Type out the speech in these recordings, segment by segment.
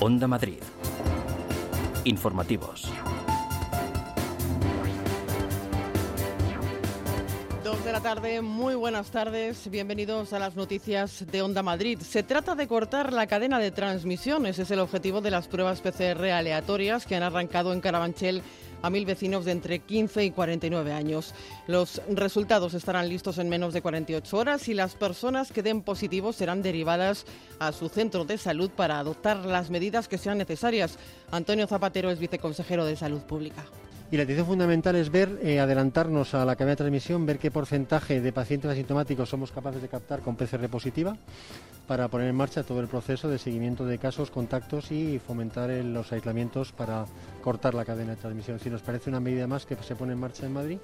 Onda Madrid. Informativos. Dos de la tarde, muy buenas tardes, bienvenidos a las noticias de Onda Madrid. Se trata de cortar la cadena de transmisión, ese es el objetivo de las pruebas PCR aleatorias que han arrancado en Carabanchel a mil vecinos de entre 15 y 49 años. Los resultados estarán listos en menos de 48 horas y las personas que den positivos serán derivadas a su centro de salud para adoptar las medidas que sean necesarias. Antonio Zapatero es viceconsejero de Salud Pública. Y la atención fundamental es ver, eh, adelantarnos a la cadena de transmisión, ver qué porcentaje de pacientes asintomáticos somos capaces de captar con PCR positiva para poner en marcha todo el proceso de seguimiento de casos, contactos y fomentar los aislamientos para cortar la cadena de transmisión. Si nos parece una medida más que se pone en marcha en Madrid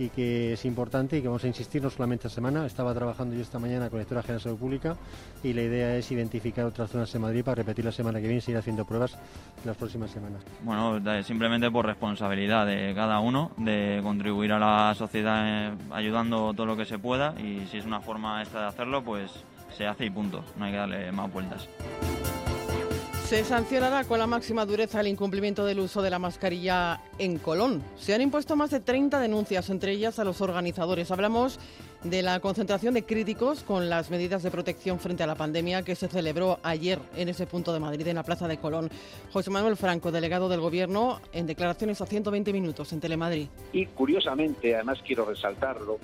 y que es importante y que vamos a insistir no solamente esta semana, estaba trabajando yo esta mañana con la Directora General de Salud Pública y la idea es identificar otras zonas en Madrid para repetir la semana que viene y seguir haciendo pruebas las próximas semanas. Bueno, simplemente por responsabilidad de cada uno, de contribuir a la sociedad eh, ayudando todo lo que se pueda y si es una forma esta de hacerlo, pues se hace y punto, no hay que darle más vueltas. Se sancionará con la máxima dureza el incumplimiento del uso de la mascarilla en Colón. Se han impuesto más de 30 denuncias, entre ellas a los organizadores. Hablamos de la concentración de críticos con las medidas de protección frente a la pandemia que se celebró ayer en ese punto de Madrid, en la Plaza de Colón. José Manuel Franco, delegado del Gobierno, en declaraciones a 120 minutos en Telemadrid. Y curiosamente, además quiero resaltarlo,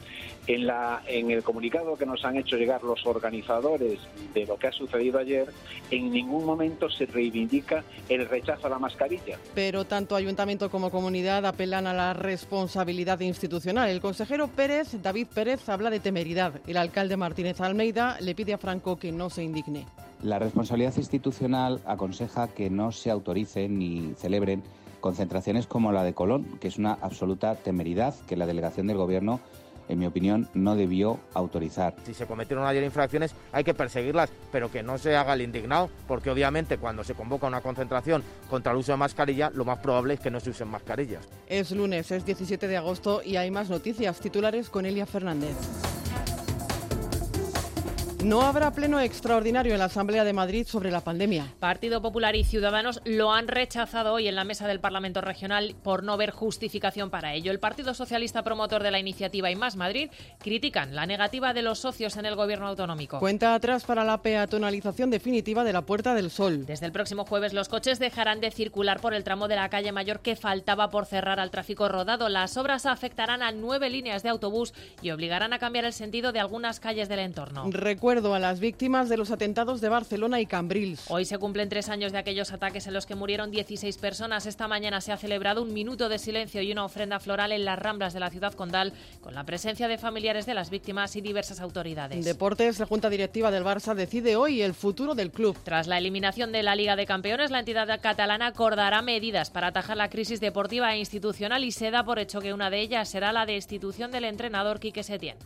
en, la, en el comunicado que nos han hecho llegar los organizadores de lo que ha sucedido ayer, en ningún momento se reivindica el rechazo a la mascarilla. Pero tanto ayuntamiento como comunidad apelan a la responsabilidad institucional. El consejero Pérez, David Pérez, habla de temeridad. El alcalde Martínez Almeida le pide a Franco que no se indigne. La responsabilidad institucional aconseja que no se autoricen ni celebren concentraciones como la de Colón, que es una absoluta temeridad que la delegación del Gobierno en mi opinión, no debió autorizar. Si se cometieron ayer infracciones, hay que perseguirlas, pero que no se haga el indignado, porque obviamente cuando se convoca una concentración contra el uso de mascarilla, lo más probable es que no se usen mascarillas. Es lunes, es 17 de agosto y hay más noticias. Titulares con Elia Fernández. No habrá pleno extraordinario en la Asamblea de Madrid sobre la pandemia. Partido Popular y Ciudadanos lo han rechazado hoy en la mesa del Parlamento Regional por no ver justificación para ello. El Partido Socialista, promotor de la iniciativa y Más Madrid, critican la negativa de los socios en el gobierno autonómico. Cuenta atrás para la peatonalización definitiva de la Puerta del Sol. Desde el próximo jueves los coches dejarán de circular por el tramo de la calle Mayor que faltaba por cerrar al tráfico rodado. Las obras afectarán a nueve líneas de autobús y obligarán a cambiar el sentido de algunas calles del entorno a las víctimas de los atentados de Barcelona y Cambrils. Hoy se cumplen tres años de aquellos ataques en los que murieron 16 personas. Esta mañana se ha celebrado un minuto de silencio y una ofrenda floral en las ramblas de la ciudad condal con la presencia de familiares de las víctimas y diversas autoridades. Deportes, la Junta Directiva del Barça decide hoy el futuro del club. Tras la eliminación de la Liga de Campeones, la entidad catalana acordará medidas para atajar la crisis deportiva e institucional y se da por hecho que una de ellas será la destitución del entrenador Quique Setién.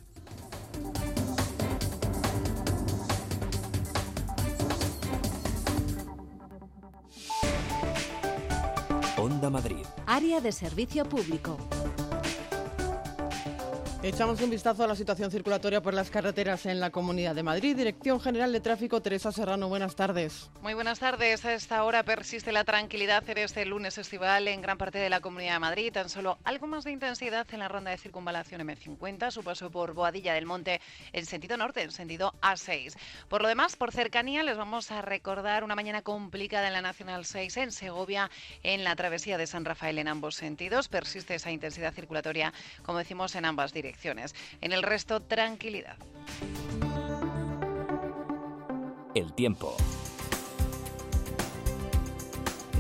Onda Madrid. Área de servicio público. Echamos un vistazo a la situación circulatoria por las carreteras en la Comunidad de Madrid. Dirección General de Tráfico, Teresa Serrano, buenas tardes. Muy buenas tardes. A esta hora persiste la tranquilidad en este lunes estival en gran parte de la Comunidad de Madrid. Tan solo algo más de intensidad en la ronda de circunvalación M50, su paso por Boadilla del Monte en sentido norte, en sentido A6. Por lo demás, por cercanía, les vamos a recordar una mañana complicada en la Nacional 6 en Segovia, en la travesía de San Rafael en ambos sentidos. Persiste esa intensidad circulatoria, como decimos, en ambas direcciones. En el resto, tranquilidad. El tiempo.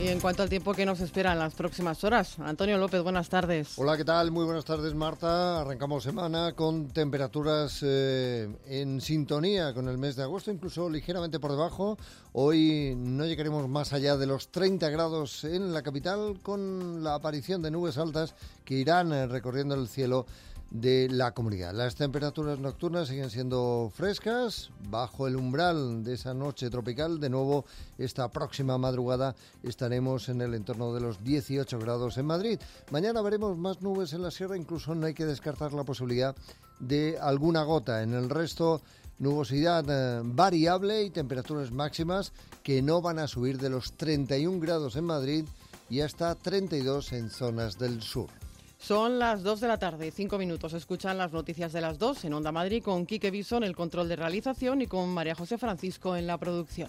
Y en cuanto al tiempo que nos espera en las próximas horas, Antonio López, buenas tardes. Hola, ¿qué tal? Muy buenas tardes, Marta. Arrancamos semana con temperaturas eh, en sintonía con el mes de agosto, incluso ligeramente por debajo. Hoy no llegaremos más allá de los 30 grados en la capital con la aparición de nubes altas que irán eh, recorriendo el cielo de la comunidad. Las temperaturas nocturnas siguen siendo frescas, bajo el umbral de esa noche tropical. De nuevo, esta próxima madrugada estaremos en el entorno de los 18 grados en Madrid. Mañana veremos más nubes en la sierra, incluso no hay que descartar la posibilidad de alguna gota. En el resto, nubosidad eh, variable y temperaturas máximas que no van a subir de los 31 grados en Madrid y hasta 32 en zonas del sur. Son las 2 de la tarde, 5 minutos. Escuchan las noticias de las 2 en Onda Madrid con Quique Bison, el control de realización, y con María José Francisco en la producción.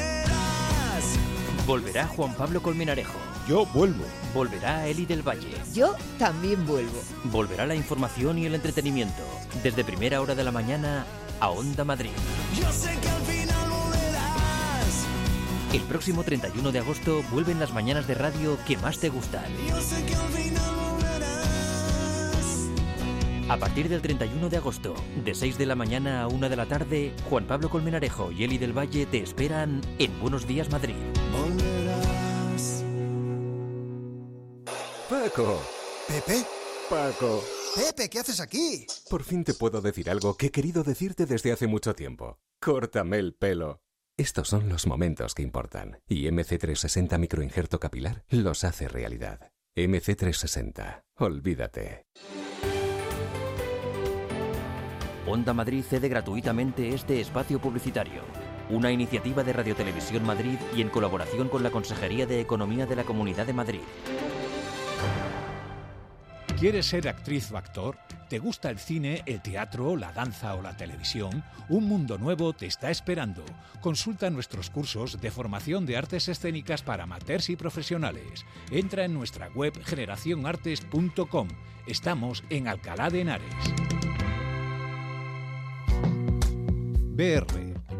Volverá Juan Pablo Colmenarejo. Yo vuelvo. Volverá Eli del Valle. Yo también vuelvo. Volverá la información y el entretenimiento. Desde primera hora de la mañana a Onda Madrid. Yo sé que al final volverás. El próximo 31 de agosto vuelven las mañanas de radio que más te gustan. Yo sé que al final volverás. A partir del 31 de agosto, de 6 de la mañana a 1 de la tarde, Juan Pablo Colmenarejo y Eli del Valle te esperan en Buenos Días Madrid. Volverás. Paco. ¿Pepe? Paco. Pepe, ¿qué haces aquí? Por fin te puedo decir algo que he querido decirte desde hace mucho tiempo. Córtame el pelo. Estos son los momentos que importan. Y MC360 Microinjerto Capilar los hace realidad. MC360. Olvídate. Onda Madrid cede gratuitamente este espacio publicitario. Una iniciativa de Radio Televisión Madrid y en colaboración con la Consejería de Economía de la Comunidad de Madrid. ¿Quieres ser actriz o actor? ¿Te gusta el cine, el teatro, la danza o la televisión? Un mundo nuevo te está esperando. Consulta nuestros cursos de formación de artes escénicas para amateurs y profesionales. Entra en nuestra web generacionartes.com. Estamos en Alcalá de Henares. BR,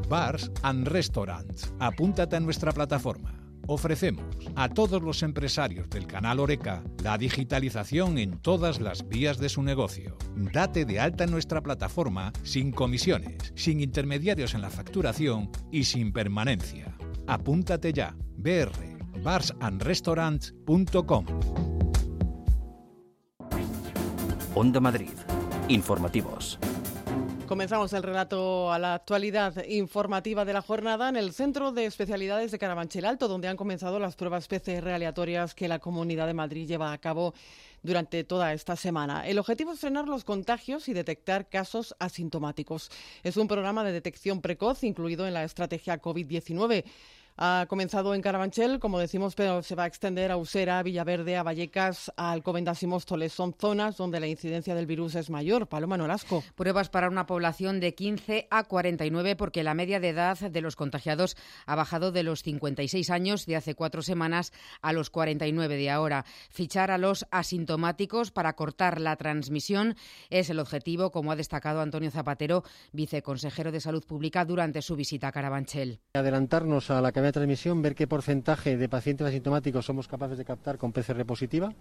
Bars and Restaurants. Apúntate a nuestra plataforma. Ofrecemos a todos los empresarios del canal Oreca la digitalización en todas las vías de su negocio. Date de alta en nuestra plataforma sin comisiones, sin intermediarios en la facturación y sin permanencia. Apúntate ya. BR, barsandrestaurants.com. Onda Madrid. Informativos. Comenzamos el relato a la actualidad informativa de la jornada en el Centro de Especialidades de Carabanchel Alto, donde han comenzado las pruebas PCR aleatorias que la Comunidad de Madrid lleva a cabo durante toda esta semana. El objetivo es frenar los contagios y detectar casos asintomáticos. Es un programa de detección precoz incluido en la estrategia COVID-19. Ha comenzado en Carabanchel, como decimos, pero se va a extender a Usera, Villaverde, a Vallecas, a Alcobendas y Móstoles. Son zonas donde la incidencia del virus es mayor. Paloma Nolasco. Pruebas para una población de 15 a 49 porque la media de edad de los contagiados ha bajado de los 56 años de hace cuatro semanas a los 49 de ahora. Fichar a los asintomáticos para cortar la transmisión es el objetivo, como ha destacado Antonio Zapatero, viceconsejero de Salud Pública, durante su visita a Carabanchel. Adelantarnos a la cadena transmisión, ver qué porcentaje de pacientes asintomáticos somos capaces de captar con PCR positiva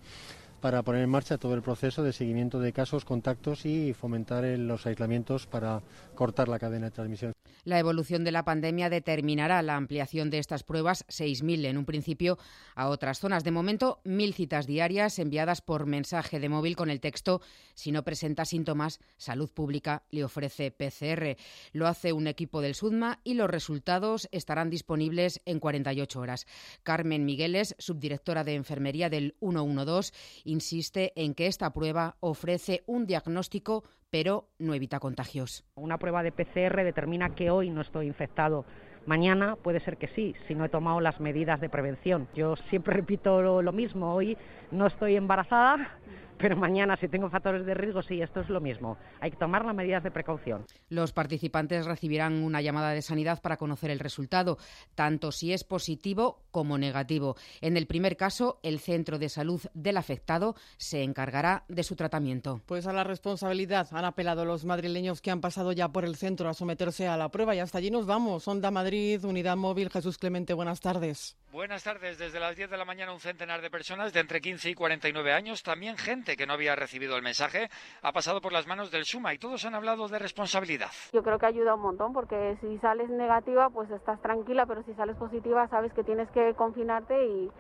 para poner en marcha todo el proceso de seguimiento de casos, contactos y fomentar los aislamientos para cortar la cadena de transmisión. La evolución de la pandemia determinará la ampliación de estas pruebas, 6.000 en un principio, a otras zonas. De momento, 1.000 citas diarias enviadas por mensaje de móvil con el texto Si no presenta síntomas, Salud Pública le ofrece PCR. Lo hace un equipo del SUDMA y los resultados estarán disponibles en 48 horas. Carmen Migueles, subdirectora de Enfermería del 112, insiste en que esta prueba ofrece un diagnóstico pero no evita contagios. Una prueba de PCR determina que hoy no estoy infectado. Mañana puede ser que sí, si no he tomado las medidas de prevención. Yo siempre repito lo, mismo, hoy no estoy embarazada, pero mañana si tengo factores de riesgo, sí, esto es lo mismo. Hay que tomar las medidas de precaución. Los participantes recibirán una llamada de sanidad para conocer el resultado, tanto si es positivo como negativo. En el primer caso, el centro de salud del afectado se encargará de su tratamiento. Pues a la responsabilidad han apelado los madrileños que han pasado ya por el centro a someterse a la prueba y hasta allí nos vamos. Onda Madrid, Unidad Móvil, Jesús Clemente, buenas tardes. Buenas tardes. Desde las 10 de la mañana un centenar de personas de entre 15 y 49 años, también gente gente que no había recibido el mensaje ha pasado por las manos del Suma y todos han hablado de responsabilidad. Yo creo que ayuda un montón porque si sales negativa pues estás tranquila, pero si sales positiva sabes que tienes que confinarte y,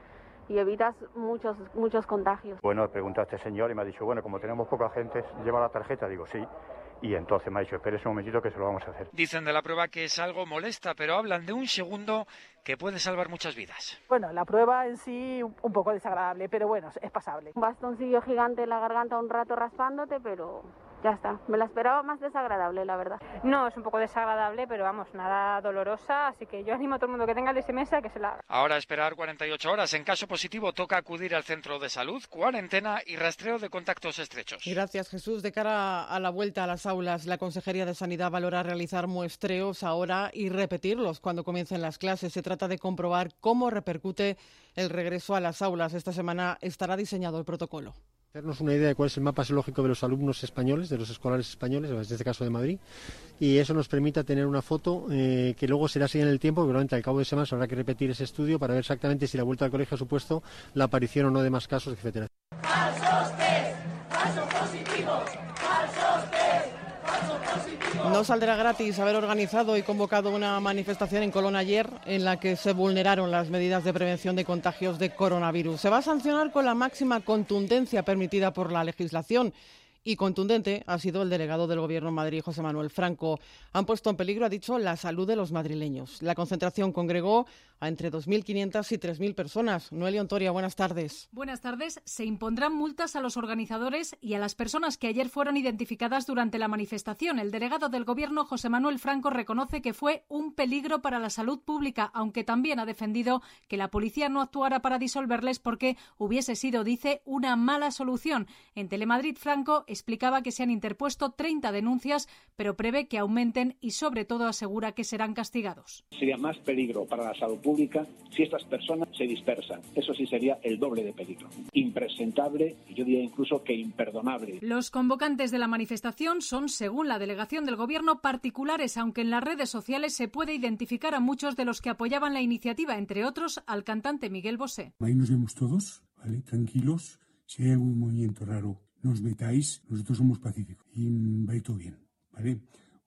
y evitas muchos, muchos contagios. Bueno, he preguntado a este señor y me ha dicho, bueno, como tenemos poca gente, lleva la tarjeta. Digo, sí. Y entonces me ha dicho, espere un momentito que se lo vamos a hacer. Dicen de la prueba que es algo molesta, pero hablan de un segundo que puede salvar muchas vidas. Bueno, la prueba en sí un poco desagradable, pero bueno, es pasable. Un bastoncillo gigante en la garganta un rato raspándote, pero ya está. Me la esperaba más desagradable, la verdad. No, es un poco desagradable, pero vamos, nada dolorosa, así que yo animo a todo el mundo que tenga el SMS a que se la haga. Ahora esperar 48 horas. En caso positivo toca acudir al centro de salud, cuarentena y rastreo de contactos estrechos. Gracias, Jesús. De cara a la vuelta a las aulas, la Consejería de Sanidad valora realizar muestreos ahora y repetirlos cuando comiencen las clases. Se trata de comprobar cómo repercute el regreso a las aulas. Esta semana estará diseñado el protocolo hacernos una idea de cuál es el mapa lógico de los alumnos españoles, de los escolares españoles, en este caso de Madrid, y eso nos permita tener una foto eh, que luego será así en el tiempo, probablemente al cabo de semanas habrá que repetir ese estudio para ver exactamente si la vuelta al colegio ha supuesto la aparición o no de más casos, etcétera. No saldrá gratis haber organizado y convocado una manifestación en Colón ayer en la que se vulneraron las medidas de prevención de contagios de coronavirus. Se va a sancionar con la máxima contundencia permitida por la legislación y contundente ha sido el delegado del Gobierno en Madrid, José Manuel Franco. Han puesto en peligro, ha dicho, la salud de los madrileños. La concentración congregó a entre 2.500 y 3.000 personas. Noelia Ontoria, buenas tardes. Buenas tardes. Se impondrán multas a los organizadores y a las personas que ayer fueron identificadas durante la manifestación. El delegado del Gobierno, José Manuel Franco, reconoce que fue un peligro para la salud pública, aunque también ha defendido que la policía no actuara para disolverles porque hubiese sido, dice, una mala solución. En Telemadrid, Franco explicaba que se han interpuesto 30 denuncias, pero prevé que aumenten y, sobre todo, asegura que serán castigados. Sería más peligro para la salud pública si estas personas se dispersan. Eso sí sería el doble de peligro. Impresentable, yo diría incluso que imperdonable. Los convocantes de la manifestación son, según la delegación del Gobierno, particulares, aunque en las redes sociales se puede identificar a muchos de los que apoyaban la iniciativa, entre otros al cantante Miguel Bosé. Ahí nos vemos todos, ¿vale? Tranquilos. Si hay algún movimiento raro, nos metáis. Nosotros somos pacíficos y va a ir todo bien, ¿vale?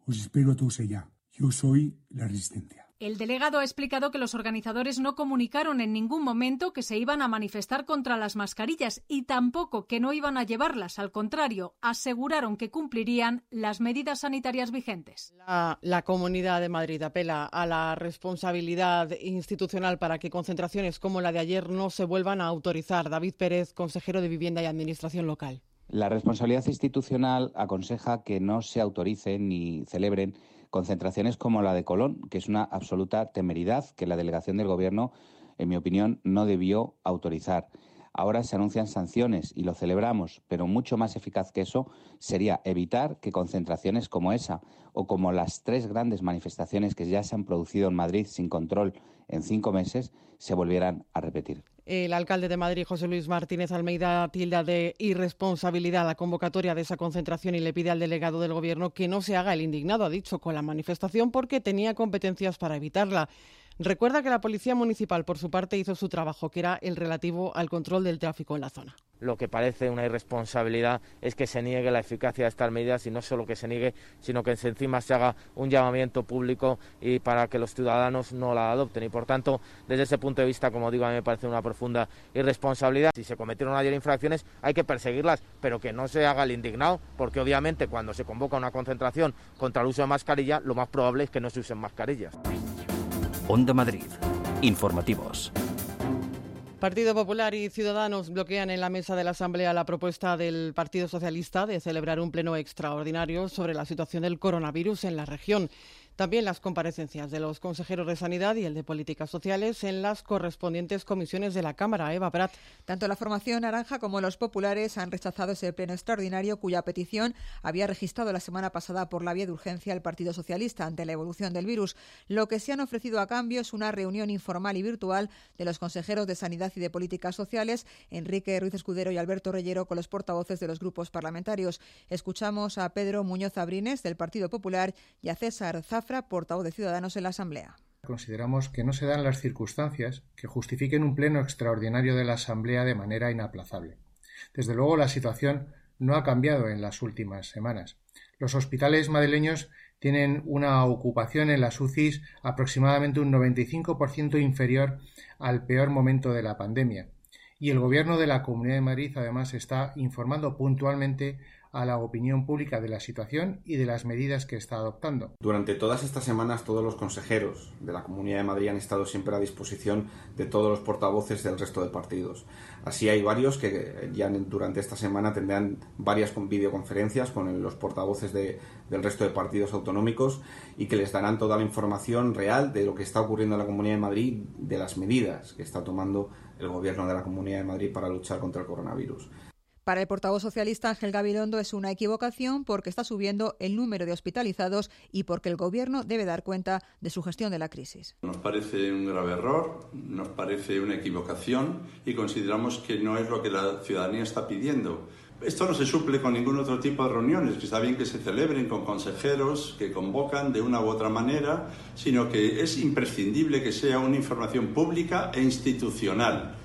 Os espero a todos allá. Yo soy la resistencia. El delegado ha explicado que los organizadores no comunicaron en ningún momento que se iban a manifestar contra las mascarillas y tampoco que no iban a llevarlas. Al contrario, aseguraron que cumplirían las medidas sanitarias vigentes. La, la, Comunidad de Madrid apela a la responsabilidad institucional para que concentraciones como la de ayer no se vuelvan a autorizar. David Pérez, consejero de Vivienda y Administración Local. La responsabilidad institucional aconseja que no se autoricen ni celebren concentraciones como la de Colón, que es una absoluta temeridad que la delegación del Gobierno, en mi opinión, no debió autorizar. Ahora se anuncian sanciones y lo celebramos, pero mucho más eficaz que eso sería evitar que concentraciones como esa o como las tres grandes manifestaciones que ya se han producido en Madrid sin control en cinco meses se volvieran a repetir. El alcalde de Madrid, José Luis Martínez Almeida, tilda de irresponsabilidad la convocatoria de esa concentración y le pide al delegado del Gobierno que no se haga el indignado, ha dicho, con la manifestación porque tenía competencias para evitarla. Recuerda que la Policía Municipal, por su parte, hizo su trabajo, que era el relativo al control del tráfico en la zona. Lo que parece una irresponsabilidad es que se niegue la eficacia de estas medidas y no solo que se niegue, sino que encima se haga un llamamiento público y para que los ciudadanos no la adopten. Y por tanto, desde ese punto de vista, como digo, a mí me parece una profunda irresponsabilidad. Si se cometieron ayer infracciones, hay que perseguirlas, pero que no se haga el indignado, porque obviamente cuando se convoca una concentración contra el uso de mascarilla, lo más probable es que no se usen mascarillas. Onda Madrid. Informativos. Partido Popular y Ciudadanos bloquean en la mesa de la Asamblea la propuesta del Partido Socialista de celebrar un pleno extraordinario sobre la situación del coronavirus en la región. También las comparecencias de los consejeros de Sanidad y el de Políticas Sociales en las correspondientes comisiones de la Cámara. Eva Prat. Tanto la formación naranja como los populares han rechazado ese pleno extraordinario cuya petición había registrado la semana pasada por la vía de urgencia el Partido Socialista ante la evolución del virus. Lo que se han ofrecido a cambio es una reunión informal y virtual de los consejeros de Sanidad y de Políticas Sociales, Enrique Ruiz Escudero y Alberto Reyero, con los portavoces de los grupos parlamentarios. Escuchamos a Pedro Muñoz Abrines del Partido Popular y a César Zafra portavoz de Ciudadanos en la Asamblea. Consideramos que no se dan las circunstancias que justifiquen un pleno extraordinario de la Asamblea de manera inaplazable. Desde luego, la situación no ha cambiado en las últimas semanas. Los hospitales madrileños tienen una ocupación en las UCIs aproximadamente un 95% inferior al peor momento de la pandemia. Y el Gobierno de la Comunidad de Madrid además está informando puntualmente a la opinión pública de la situación y de las medidas que está adoptando. Durante todas estas semanas todos los consejeros de la Comunidad de Madrid han estado siempre a disposición de todos los portavoces del resto de partidos. Así hay varios que ya durante esta semana tendrán varias videoconferencias con los portavoces de, del resto de partidos autonómicos y que les darán toda la información real de lo que está ocurriendo en la Comunidad de Madrid, de las medidas que está tomando el Gobierno de la Comunidad de Madrid para luchar contra el coronavirus. Para el portavoz socialista Ángel Gabilondo es una equivocación porque está subiendo el número de hospitalizados y porque el Gobierno debe dar cuenta de su gestión de la crisis. Nos parece un grave error, nos parece una equivocación y consideramos que no es lo que la ciudadanía está pidiendo. Esto no se suple con ningún otro tipo de reuniones, que está bien que se celebren con consejeros que convocan de una u otra manera, sino que es imprescindible que sea una información pública e institucional.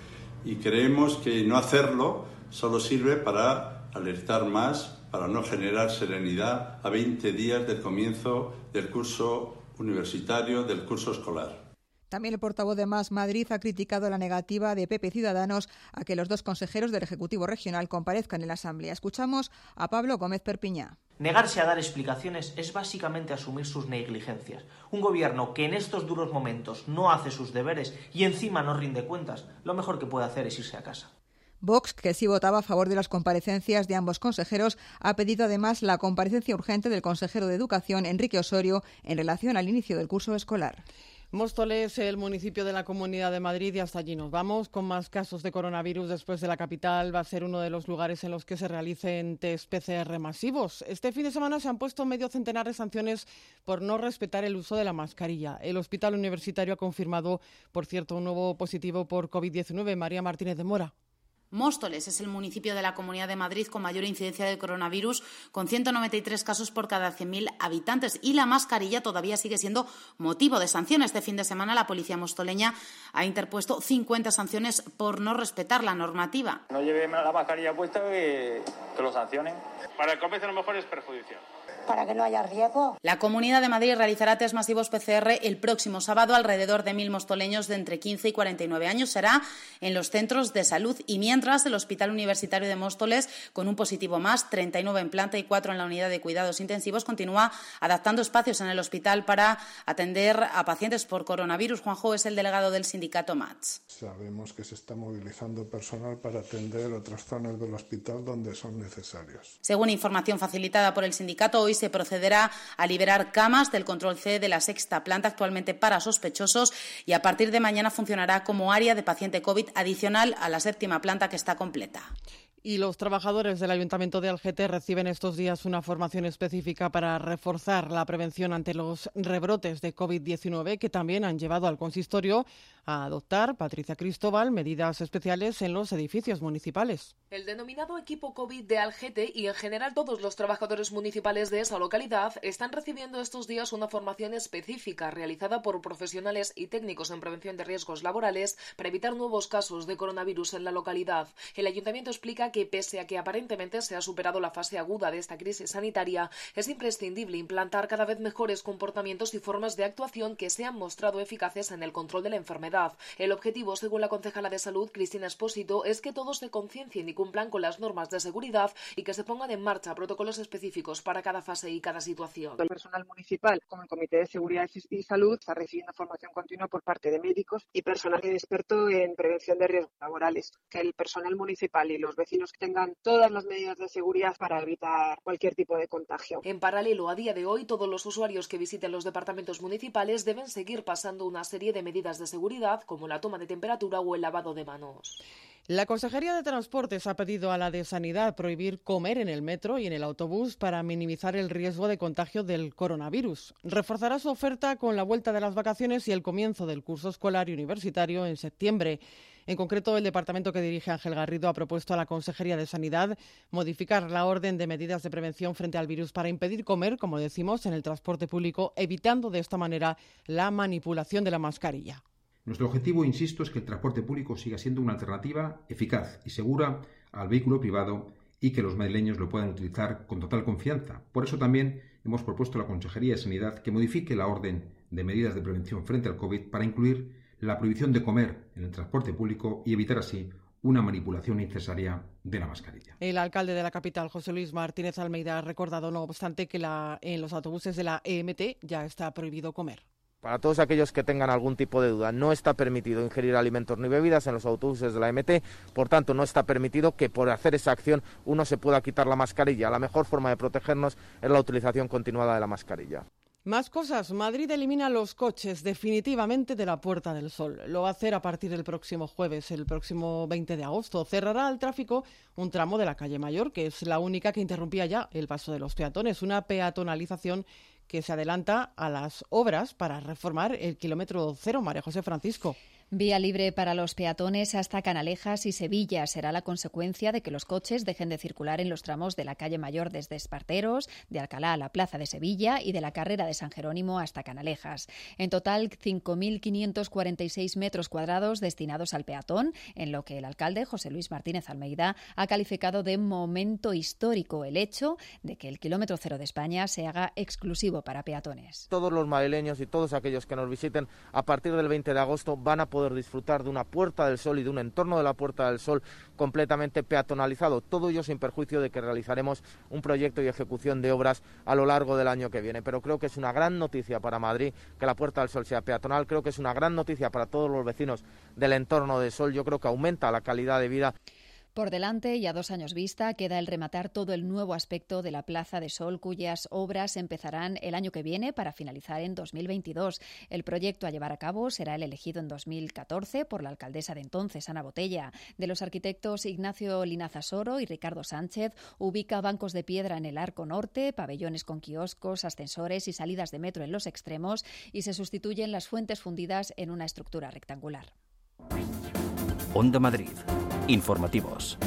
Y creemos que no hacerlo solo sirve para alertar más, para no generar serenidad a 20 días del comienzo del curso universitario, del curso escolar. También el portavoz de Más Madrid ha criticado la negativa de PP Ciudadanos a que los dos consejeros del Ejecutivo Regional comparezcan en la Asamblea. Escuchamos a Pablo Gómez Perpiñá. Negarse a dar explicaciones es básicamente asumir sus negligencias. Un gobierno que en estos duros momentos no hace sus deberes y encima no rinde cuentas, lo mejor que puede hacer es irse a casa. Vox, que sí votaba a favor de las comparecencias de ambos consejeros, ha pedido además la comparecencia urgente del consejero de Educación, Enrique Osorio, en relación al inicio del curso escolar. Móstoles, el municipio de la Comunidad de Madrid, y hasta allí nos vamos. Con más casos de coronavirus después de la capital, va a ser uno de los lugares en los que se realicen test PCR masivos. Este fin de semana se han puesto medio centenar de sanciones por no respetar el uso de la mascarilla. El Hospital Universitario ha confirmado, por cierto, un nuevo positivo por COVID-19. María Martínez de Mora. Móstoles es el municipio de la Comunidad de Madrid con mayor incidencia de coronavirus, con 193 casos por cada 100.000 habitantes. Y la mascarilla todavía sigue siendo motivo de sanción. Este fin de semana la policía mostoleña ha interpuesto 50 sanciones por no respetar la normativa. No lleve la mascarilla puesta que, que lo sancionen. Para el comercio a lo mejor es perjudicial para que no haya riesgo. La Comunidad de Madrid realizará test masivos PCR el próximo sábado. Alrededor de mil mostoleños de entre 15 y 49 años será en los centros de salud y mientras el Hospital Universitario de Móstoles, con un positivo más, 39 en planta y 4 en la unidad de cuidados intensivos, continúa adaptando espacios en el hospital para atender a pacientes por coronavirus. Juanjo es el delegado del sindicato MATS. Sabemos que se está movilizando personal para atender otras zonas del hospital donde son necesarios. Según información facilitada por el sindicato, hoy se procederá a liberar camas del control C de la sexta planta actualmente para sospechosos y a partir de mañana funcionará como área de paciente COVID adicional a la séptima planta que está completa. Y los trabajadores del Ayuntamiento de Algete reciben estos días una formación específica para reforzar la prevención ante los rebrotes de COVID-19 que también han llevado al consistorio a adoptar, Patricia Cristóbal, medidas especiales en los edificios municipales. El denominado equipo COVID de Algete y en general todos los trabajadores municipales de esa localidad están recibiendo estos días una formación específica realizada por profesionales y técnicos en prevención de riesgos laborales para evitar nuevos casos de coronavirus en la localidad. El ayuntamiento explica que pese a que aparentemente se ha superado la fase aguda de esta crisis sanitaria, es imprescindible implantar cada vez mejores comportamientos y formas de actuación que se han mostrado eficaces en el control de la enfermedad. El objetivo, según la concejala de salud, Cristina Espósito, es que todos se conciencien y cumplan con las normas de seguridad y que se pongan en marcha protocolos específicos para cada fase y cada situación. El personal municipal, como el Comité de Seguridad y Salud, está recibiendo formación continua por parte de médicos y personal experto en prevención de riesgos laborales. Que el personal municipal y los vecinos tengan todas las medidas de seguridad para evitar cualquier tipo de contagio. En paralelo, a día de hoy, todos los usuarios que visiten los departamentos municipales deben seguir pasando una serie de medidas de seguridad como la toma de temperatura o el lavado de manos. La Consejería de Transportes ha pedido a la de Sanidad prohibir comer en el metro y en el autobús para minimizar el riesgo de contagio del coronavirus. Reforzará su oferta con la vuelta de las vacaciones y el comienzo del curso escolar y universitario en septiembre. En concreto, el departamento que dirige Ángel Garrido ha propuesto a la Consejería de Sanidad modificar la orden de medidas de prevención frente al virus para impedir comer, como decimos, en el transporte público, evitando de esta manera la manipulación de la mascarilla. Nuestro objetivo, insisto, es que el transporte público siga siendo una alternativa eficaz y segura al vehículo privado y que los madrileños lo puedan utilizar con total confianza. Por eso también hemos propuesto a la Consejería de Sanidad que modifique la orden de medidas de prevención frente al COVID para incluir la prohibición de comer en el transporte público y evitar así una manipulación innecesaria de la mascarilla. El alcalde de la capital, José Luis Martínez Almeida, ha recordado, no obstante, que la, en los autobuses de la EMT ya está prohibido comer. Para todos aquellos que tengan algún tipo de duda, no está permitido ingerir alimentos ni bebidas en los autobuses de la MT, por tanto no está permitido que por hacer esa acción uno se pueda quitar la mascarilla. La mejor forma de protegernos es la utilización continuada de la mascarilla. Más cosas. Madrid elimina los coches definitivamente de la Puerta del Sol. Lo va a hacer a partir del próximo jueves, el próximo 20 de agosto. Cerrará al tráfico un tramo de la calle Mayor, que es la única que interrumpía ya el paso de los peatones. Una peatonalización que se adelanta a las obras para reformar el kilómetro cero. María José Francisco. Vía libre para los peatones hasta Canalejas y Sevilla será la consecuencia de que los coches dejen de circular en los tramos de la calle Mayor desde Esparteros, de Alcalá a la Plaza de Sevilla y de la carrera de San Jerónimo hasta Canalejas. En total, 5.546 metros cuadrados destinados al peatón, en lo que el alcalde José Luis Martínez Almeida ha calificado de momento histórico el hecho de que el kilómetro cero de España se haga exclusivo para peatones. Todos los madrileños y todos aquellos que nos visiten a partir del 20 de agosto van a poder poder disfrutar de una Puerta del Sol y de un entorno de la Puerta del Sol completamente peatonalizado. Todo ello sin perjuicio de que realizaremos un proyecto y ejecución de obras a lo largo del año que viene. Pero creo que es una gran noticia para Madrid que la Puerta del Sol sea peatonal. Creo que es una gran noticia para todos los vecinos del entorno del Sol. Yo creo que aumenta la calidad de vida. Por delante y a dos años vista queda el rematar todo el nuevo aspecto de la Plaza de Sol, cuyas obras empezarán el año que viene para finalizar en 2022. El proyecto a llevar a cabo será el elegido en 2014 por la alcaldesa de entonces, Ana Botella. De los arquitectos Ignacio Linazasoro y Ricardo Sánchez, ubica bancos de piedra en el arco norte, pabellones con kioscos, ascensores y salidas de metro en los extremos y se sustituyen las fuentes fundidas en una estructura rectangular. Onda Madrid. Informativos.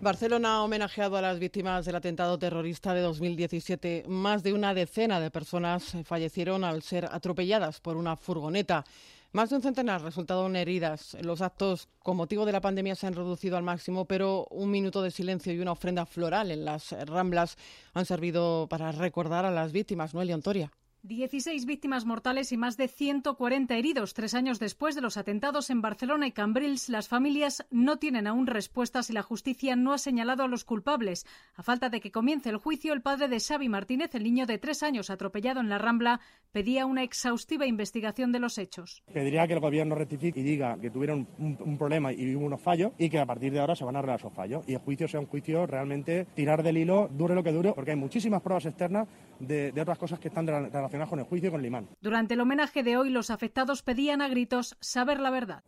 Barcelona ha homenajeado a las víctimas del atentado terrorista de 2017. Más de una decena de personas fallecieron al ser atropelladas por una furgoneta. Más de un centenar resultaron heridas. Los actos con motivo de la pandemia se han reducido al máximo, pero un minuto de silencio y una ofrenda floral en las Ramblas han servido para recordar a las víctimas. Noelia Ontoria. 16 víctimas mortales y más de 140 heridos. Tres años después de los atentados en Barcelona y Cambrils, las familias no tienen aún respuestas y la justicia no ha señalado a los culpables. A falta de que comience el juicio, el padre de Xavi Martínez, el niño de tres años atropellado en la Rambla, pedía una exhaustiva investigación de los hechos. Pediría que el gobierno rectifique y diga que tuvieron un, problema y hubo unos fallos y que a partir de ahora se van a arreglar esos fallos y el juicio sea un juicio realmente tirar del hilo, dure lo que dure, porque hay muchísimas pruebas externas de, de otras cosas que están relacionadas con el juicio con Limán. Durante el homenaje de hoy, los afectados pedían a gritos saber la verdad.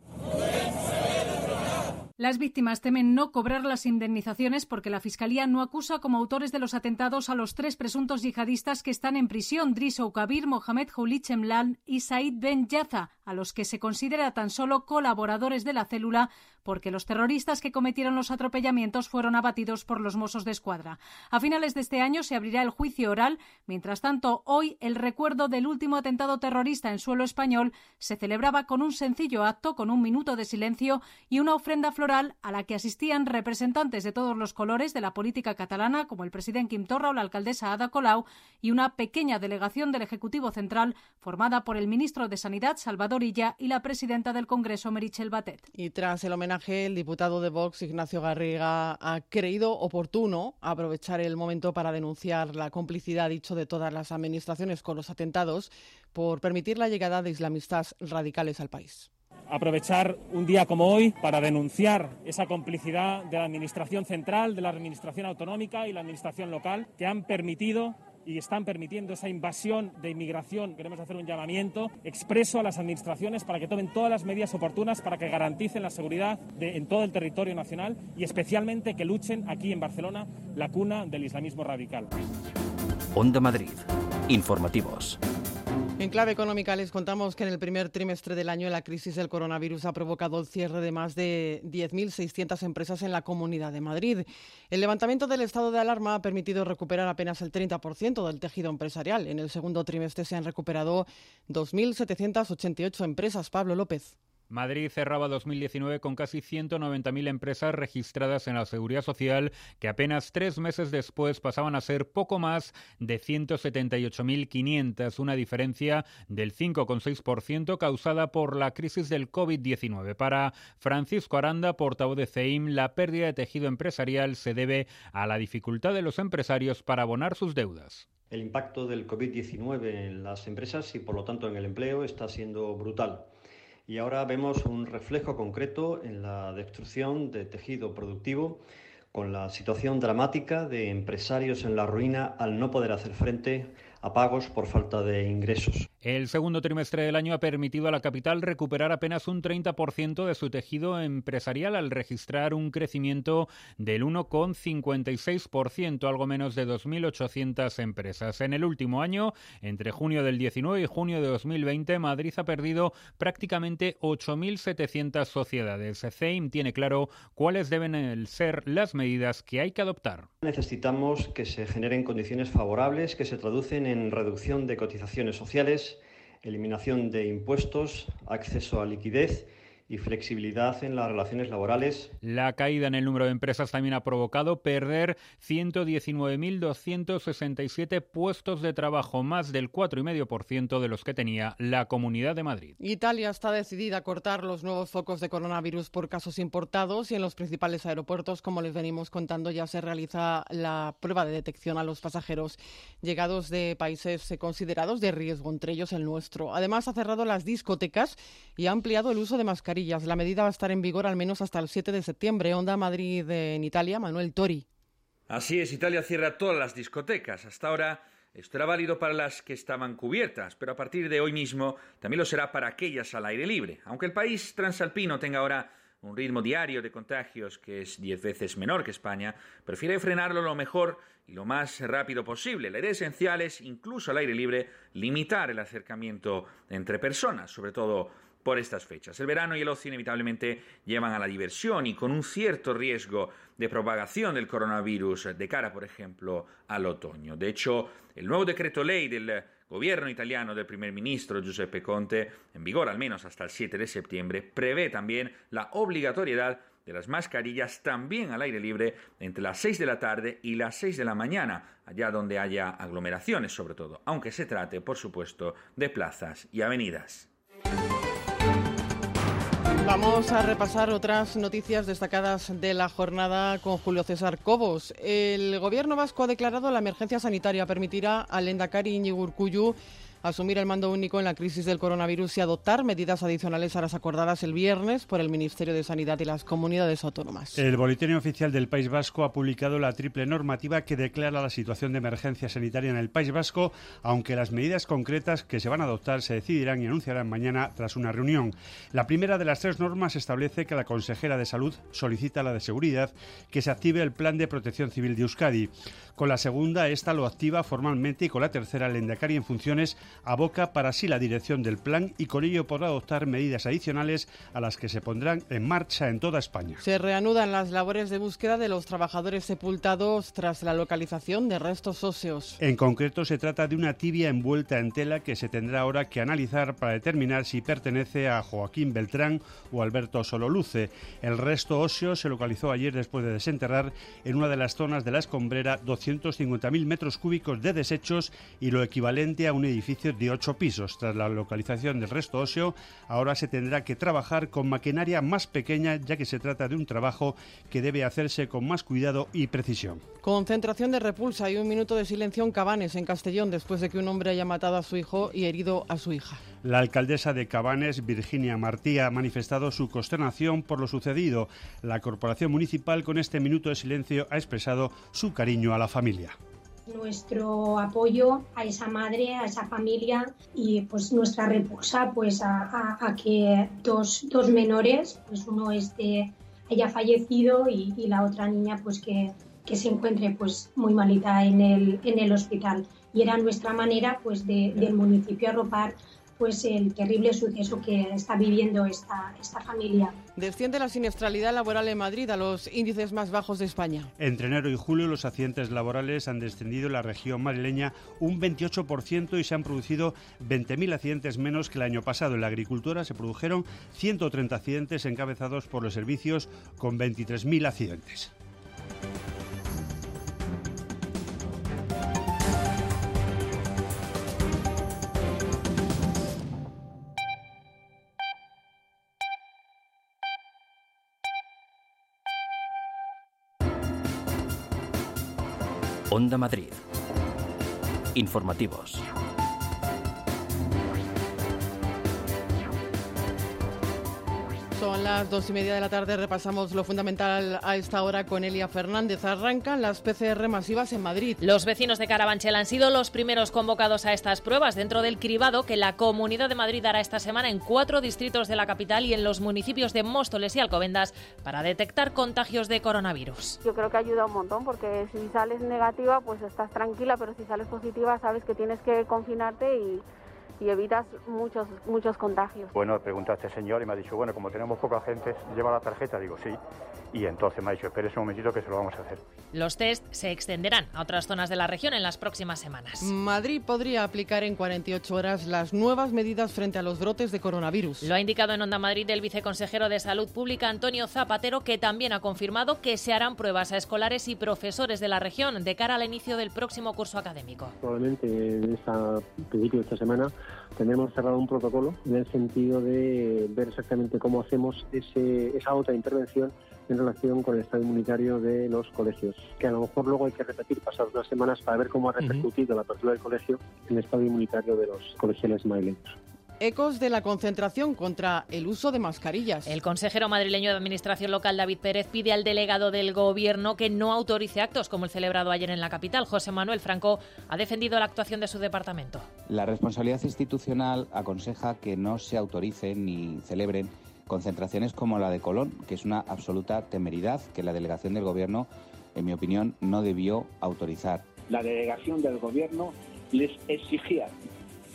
Las víctimas temen no cobrar las indemnizaciones porque la Fiscalía no acusa como autores de los atentados a los tres presuntos yihadistas que están en prisión, Drisso Kabir, Mohamed Houlit Chemlan y Said Ben Yaza, a los que se considera tan solo colaboradores de la célula porque los terroristas que cometieron los atropellamientos fueron abatidos por los Mossos de Escuadra. A finales de este año se abrirá el juicio oral. Mientras tanto, hoy el recuerdo del último atentado terrorista en suelo español se celebraba con un sencillo acto con un minuto de silencio y una ofrenda floral a la que asistían representantes de todos los colores de la política catalana, como el presidente Quim Torra o la alcaldesa Ada Colau, y una pequeña delegación del Ejecutivo Central formada por el ministro de Sanidad, Salvador Y la presidenta del Congreso, Merichel Batet. Y tras el homenaje, el diputado de Vox, Ignacio Garriga, ha creído oportuno aprovechar el momento para denunciar la complicidad, dicho, de todas las administraciones con los atentados por permitir la llegada de islamistas radicales al país aprovechar un día como hoy para denunciar esa complicidad de la Administración central, de la Administración autonómica y la Administración local que han permitido y están permitiendo esa invasión de inmigración. Queremos hacer un llamamiento expreso a las administraciones para que tomen todas las medidas oportunas para que garanticen la seguridad en todo el territorio nacional y especialmente que luchen aquí en Barcelona, la cuna del islamismo radical. Onda Madrid. Informativos. En clave económica les contamos que en el primer trimestre del año la crisis del coronavirus ha provocado el cierre de más de 10.600 empresas en la Comunidad de Madrid. El levantamiento del estado de alarma ha permitido recuperar apenas el 30% del tejido empresarial. En el segundo trimestre se han recuperado 2.788 empresas. Pablo López. Madrid cerraba 2019 con casi 190.000 empresas registradas en la Seguridad Social, que apenas tres meses después pasaban a ser poco más de 178.500, una diferencia del 5,6% causada por la crisis del COVID-19. Para Francisco Aranda, portavoz de CEIM, la pérdida de tejido empresarial se debe a la dificultad de los empresarios para abonar sus deudas. El impacto del COVID-19 en las empresas y por lo tanto en el empleo está siendo brutal. Y ahora vemos un reflejo concreto en la destrucción de tejido productivo con la situación dramática de empresarios en la ruina al no poder hacer frente a pagos por falta de ingresos. El segundo trimestre del año ha permitido a la capital recuperar apenas un 30% de su tejido empresarial al registrar un crecimiento del 1,56%, algo menos de 2.800 empresas. En el último año, entre junio del 19 y junio de 2020, Madrid ha perdido prácticamente 8.700 sociedades. CEIM tiene claro cuáles deben ser las medidas que hay que adoptar. Necesitamos que se generen condiciones favorables que se traducen en reducción de cotizaciones sociales, eliminación de impuestos, acceso a liquidez y flexibilidad en las relaciones laborales. La caída en el número de empresas también ha provocado perder 119.267 puestos de trabajo, más del 4,5% de los que tenía la Comunidad de Madrid. Italia está decidida a cortar los nuevos focos de coronavirus por casos importados y en los principales aeropuertos, como les venimos contando, ya se realiza la prueba de detección a los pasajeros llegados de países considerados de riesgo, entre ellos el nuestro. Además, ha cerrado las discotecas y ha ampliado el uso de mascarillas la medida va a estar en vigor al menos hasta el 7 de septiembre. Onda Madrid en Italia, Manuel Tori. Así es, Italia cierra todas las discotecas. Hasta ahora esto era válido para las que estaban cubiertas, pero a partir de hoy mismo también lo será para aquellas al aire libre. Aunque el país transalpino tenga ahora un ritmo diario de contagios que es diez veces menor que España, prefiere frenarlo lo mejor y lo más rápido posible. La idea esencial es, incluso al aire libre, limitar el acercamiento entre personas, sobre todo por estas fechas. El verano y el ocio inevitablemente llevan a la diversión y con un cierto riesgo de propagación del coronavirus de cara, por ejemplo, al otoño. De hecho, el nuevo decreto ley del gobierno italiano del primer ministro Giuseppe Conte, en vigor al menos hasta el 7 de septiembre, prevé también la obligatoriedad de las mascarillas también al aire libre entre las 6 de la tarde y las 6 de la mañana, allá donde haya aglomeraciones sobre todo, aunque se trate, por supuesto, de plazas y avenidas. Vamos a repasar otras noticias destacadas de la jornada con Julio César Cobos. El gobierno vasco ha declarado la emergencia sanitaria. Permitirá al Endacari Iñigo asumir el mando único en la crisis del coronavirus y adoptar medidas adicionales a las acordadas el viernes por el Ministerio de Sanidad y las comunidades autónomas. El Boletín Oficial del País Vasco ha publicado la triple normativa que declara la situación de emergencia sanitaria en el País Vasco, aunque las medidas concretas que se van a adoptar se decidirán y anunciarán mañana tras una reunión. La primera de las tres normas establece que la consejera de Salud solicita a la de Seguridad que se active el Plan de Protección Civil de Euskadi. Con la segunda, esta lo activa formalmente y con la tercera, el Endacari en funciones aboca para sí la dirección del plan y con ello podrá adoptar medidas adicionales a las que se pondrán en marcha en toda España. Se reanudan las labores de búsqueda de los trabajadores sepultados tras la localización de restos óseos. En concreto, se trata de una tibia envuelta en tela que se tendrá ahora que analizar para determinar si pertenece a Joaquín Beltrán o Alberto Sololuce. El resto óseo se localizó ayer después de desenterrar en una de las zonas de la escombrera 250.000 metros cúbicos de desechos y lo equivalente a un edificio de ocho pisos. Tras la localización del resto óseo, ahora se tendrá que trabajar con maquinaria más pequeña, ya que se trata de un trabajo que debe hacerse con más cuidado y precisión. Concentración de repulsa y un minuto de silencio en Cabanes, en Castellón, después de que un hombre haya matado a su hijo y herido a su hija. La alcaldesa de Cabanes, Virginia Martí, ha manifestado su consternación por lo sucedido. La corporación municipal, con este minuto de silencio, ha expresado su cariño a la familia nuestro apoyo a esa madre, a esa familia y pues nuestra repulsa pues a, que dos, dos, menores, pues uno este, haya fallecido y, la otra niña pues que, que, se encuentre pues muy malita en el, en el hospital. Y era nuestra manera pues de, del municipio arropar pues el terrible suceso que está viviendo esta, esta familia. Desciende la siniestralidad laboral en Madrid a los índices más bajos de España. Entre enero y julio los accidentes laborales han descendido en la región madrileña un 28% y se han producido 20.000 accidentes menos que el año pasado. En la agricultura se produjeron 130 accidentes encabezados por los servicios con 23.000 accidentes. Onda Madrid. Informativos. Son las dos y media de la tarde. Repasamos lo fundamental a esta hora con Elia Fernández. Arrancan las PCR masivas en Madrid. Los vecinos de Carabanchel han sido los primeros convocados a estas pruebas dentro del cribado que la Comunidad de Madrid hará esta semana en cuatro distritos de la capital y en los municipios de Móstoles y Alcobendas para detectar contagios de coronavirus. Yo creo que ayuda un montón porque si sales negativa pues estás tranquila, pero si sales positiva sabes que tienes que confinarte y y evitas muchos, muchos contagios. Bueno, pregunté a este señor y me ha dicho, bueno, como tenemos poca gente, ¿lleva la tarjeta? Digo, sí. Y entonces me ha dicho, espere un momentito que se lo vamos a hacer. Los test se extenderán a otras zonas de la región en las próximas semanas. Madrid podría aplicar en 48 horas las nuevas medidas frente a los brotes de coronavirus. Lo ha indicado en Onda Madrid el viceconsejero de Salud Pública, Antonio Zapatero, que también ha confirmado que se harán pruebas a escolares y profesores de la región de cara al inicio del próximo curso académico. Probablemente en esta principio de esta semana tenemos cerrado un protocolo en el sentido de ver exactamente cómo hacemos ese, esa otra intervención en relación con el estado inmunitario de los colegios, que a lo mejor luego hay que repetir pasadas unas semanas para ver cómo ha repercutido la apertura del colegio en el estado inmunitario de los colegiales madrileños ecos de la concentración contra el uso de mascarillas. El consejero madrileño de Administración Local, David Pérez, pide al delegado del Gobierno que no autorice actos como el celebrado ayer en la capital. José Manuel Franco ha defendido la actuación de su departamento. La responsabilidad institucional aconseja que no se autoricen ni celebren concentraciones como la de Colón, que es una absoluta temeridad que la delegación del Gobierno, en mi opinión, no debió autorizar. La delegación del Gobierno les exigía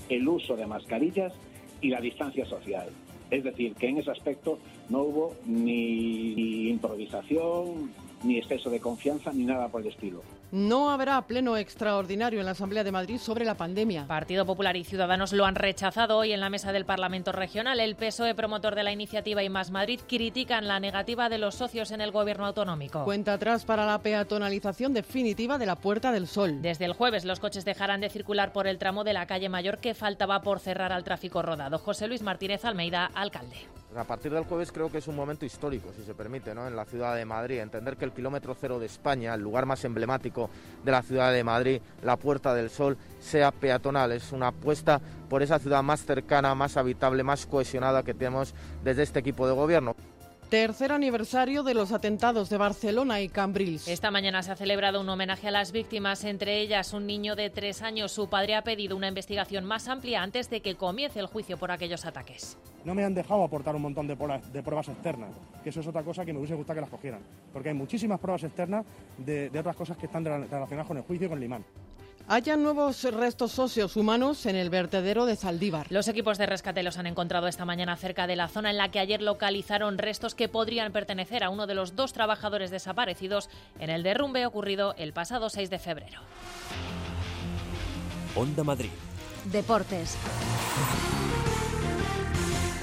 el uso de mascarillas y la distancia social. Es decir, que en ese aspecto no hubo ni improvisación, ni exceso de confianza, ni nada por el estilo. No habrá pleno extraordinario en la Asamblea de Madrid sobre la pandemia. Partido Popular y Ciudadanos lo han rechazado hoy en la mesa del Parlamento Regional. El PSOE, promotor de la iniciativa y Más Madrid, critican la negativa de los socios en el gobierno autonómico. Cuenta atrás para la peatonalización definitiva de la Puerta del Sol. Desde el jueves los coches dejarán de circular por el tramo de la calle Mayor que faltaba por cerrar al tráfico rodado. José Luis Martínez Almeida, alcalde. A partir del jueves creo que es un momento histórico, si se permite, ¿no? en la ciudad de Madrid. Entender que el kilómetro cero de España, el lugar más emblemático de la ciudad de Madrid, la Puerta del Sol, sea peatonal. Es una apuesta por esa ciudad más cercana, más habitable, más cohesionada que tenemos desde este equipo de gobierno. Tercer aniversario de los atentados de Barcelona y Cambrils. Esta mañana se ha celebrado un homenaje a las víctimas, entre ellas un niño de tres años. Su padre ha pedido una investigación más amplia antes de que comience el juicio por aquellos ataques. No me han dejado aportar un montón de pruebas, externas, que eso es otra cosa que me hubiese gustado que las cogieran, porque hay muchísimas pruebas externas de, de otras cosas que están relacionadas con el juicio y con el imán. Hayan nuevos restos socios humanos en el vertedero de Zaldívar. Los equipos de rescate los han encontrado esta mañana cerca de la zona en la que ayer localizaron restos que podrían pertenecer a uno de los dos trabajadores desaparecidos en el derrumbe ocurrido el pasado 6 de febrero. Onda Madrid. Deportes.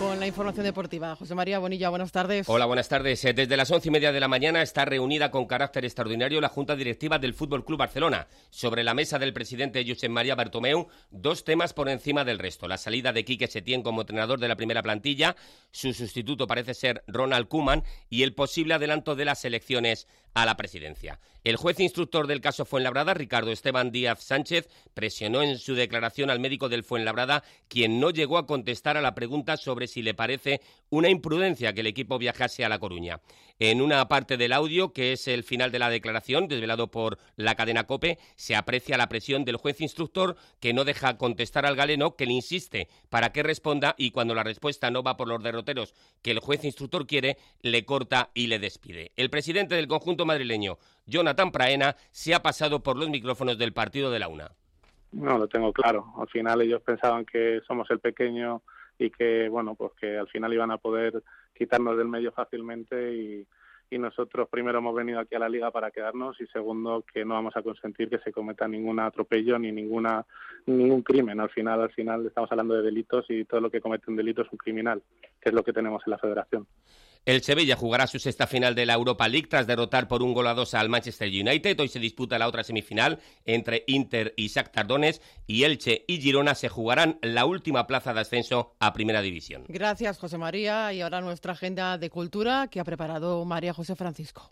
Con la información deportiva, José María Bonilla, buenas tardes. Hola, buenas tardes. Eh, desde las once y media de la mañana está reunida con carácter extraordinario la Junta Directiva del Fútbol Club Barcelona. Sobre la mesa del presidente Josep María Bartomeu, dos temas por encima del resto. La salida de Quique Setién como entrenador de la primera plantilla, su sustituto parece ser Ronald Kuman y el posible adelanto de las elecciones a la presidencia. El juez instructor del caso Fuenlabrada, Ricardo Esteban Díaz Sánchez, presionó en su declaración al médico del Fuenlabrada, quien no llegó a contestar a la pregunta sobre si le parece una imprudencia que el equipo viajase a La Coruña. En una parte del audio, que es el final de la declaración, desvelado por la cadena COPE, se aprecia la presión del juez instructor que no deja contestar al galeno, que le insiste para que responda y cuando la respuesta no va por los derroteros que el juez instructor quiere, le corta y le despide. El presidente del conjunto madrileño, Jonathan Praena, se ha pasado por los micrófonos del partido de la UNA. No, lo tengo claro. Al final ellos pensaban que somos el pequeño y que, bueno, pues que al final iban a poder quitarnos del medio fácilmente y, nosotros primero hemos venido aquí a la liga para quedarnos y segundo que no vamos a consentir que se cometa ningún atropello ni ninguna ningún crimen. Al final al final estamos hablando de delitos y todo lo que comete un delito es un criminal que es lo que tenemos en la federación el Sevilla jugará su sexta final de la Europa League tras derrotar por un gol a dos al Manchester United. Hoy se disputa la otra semifinal entre Inter y Shakhtar Donetsk y Elche y Girona se jugarán la última plaza de ascenso a Primera División. Gracias, José María. Y ahora nuestra agenda de cultura que ha preparado María José Francisco.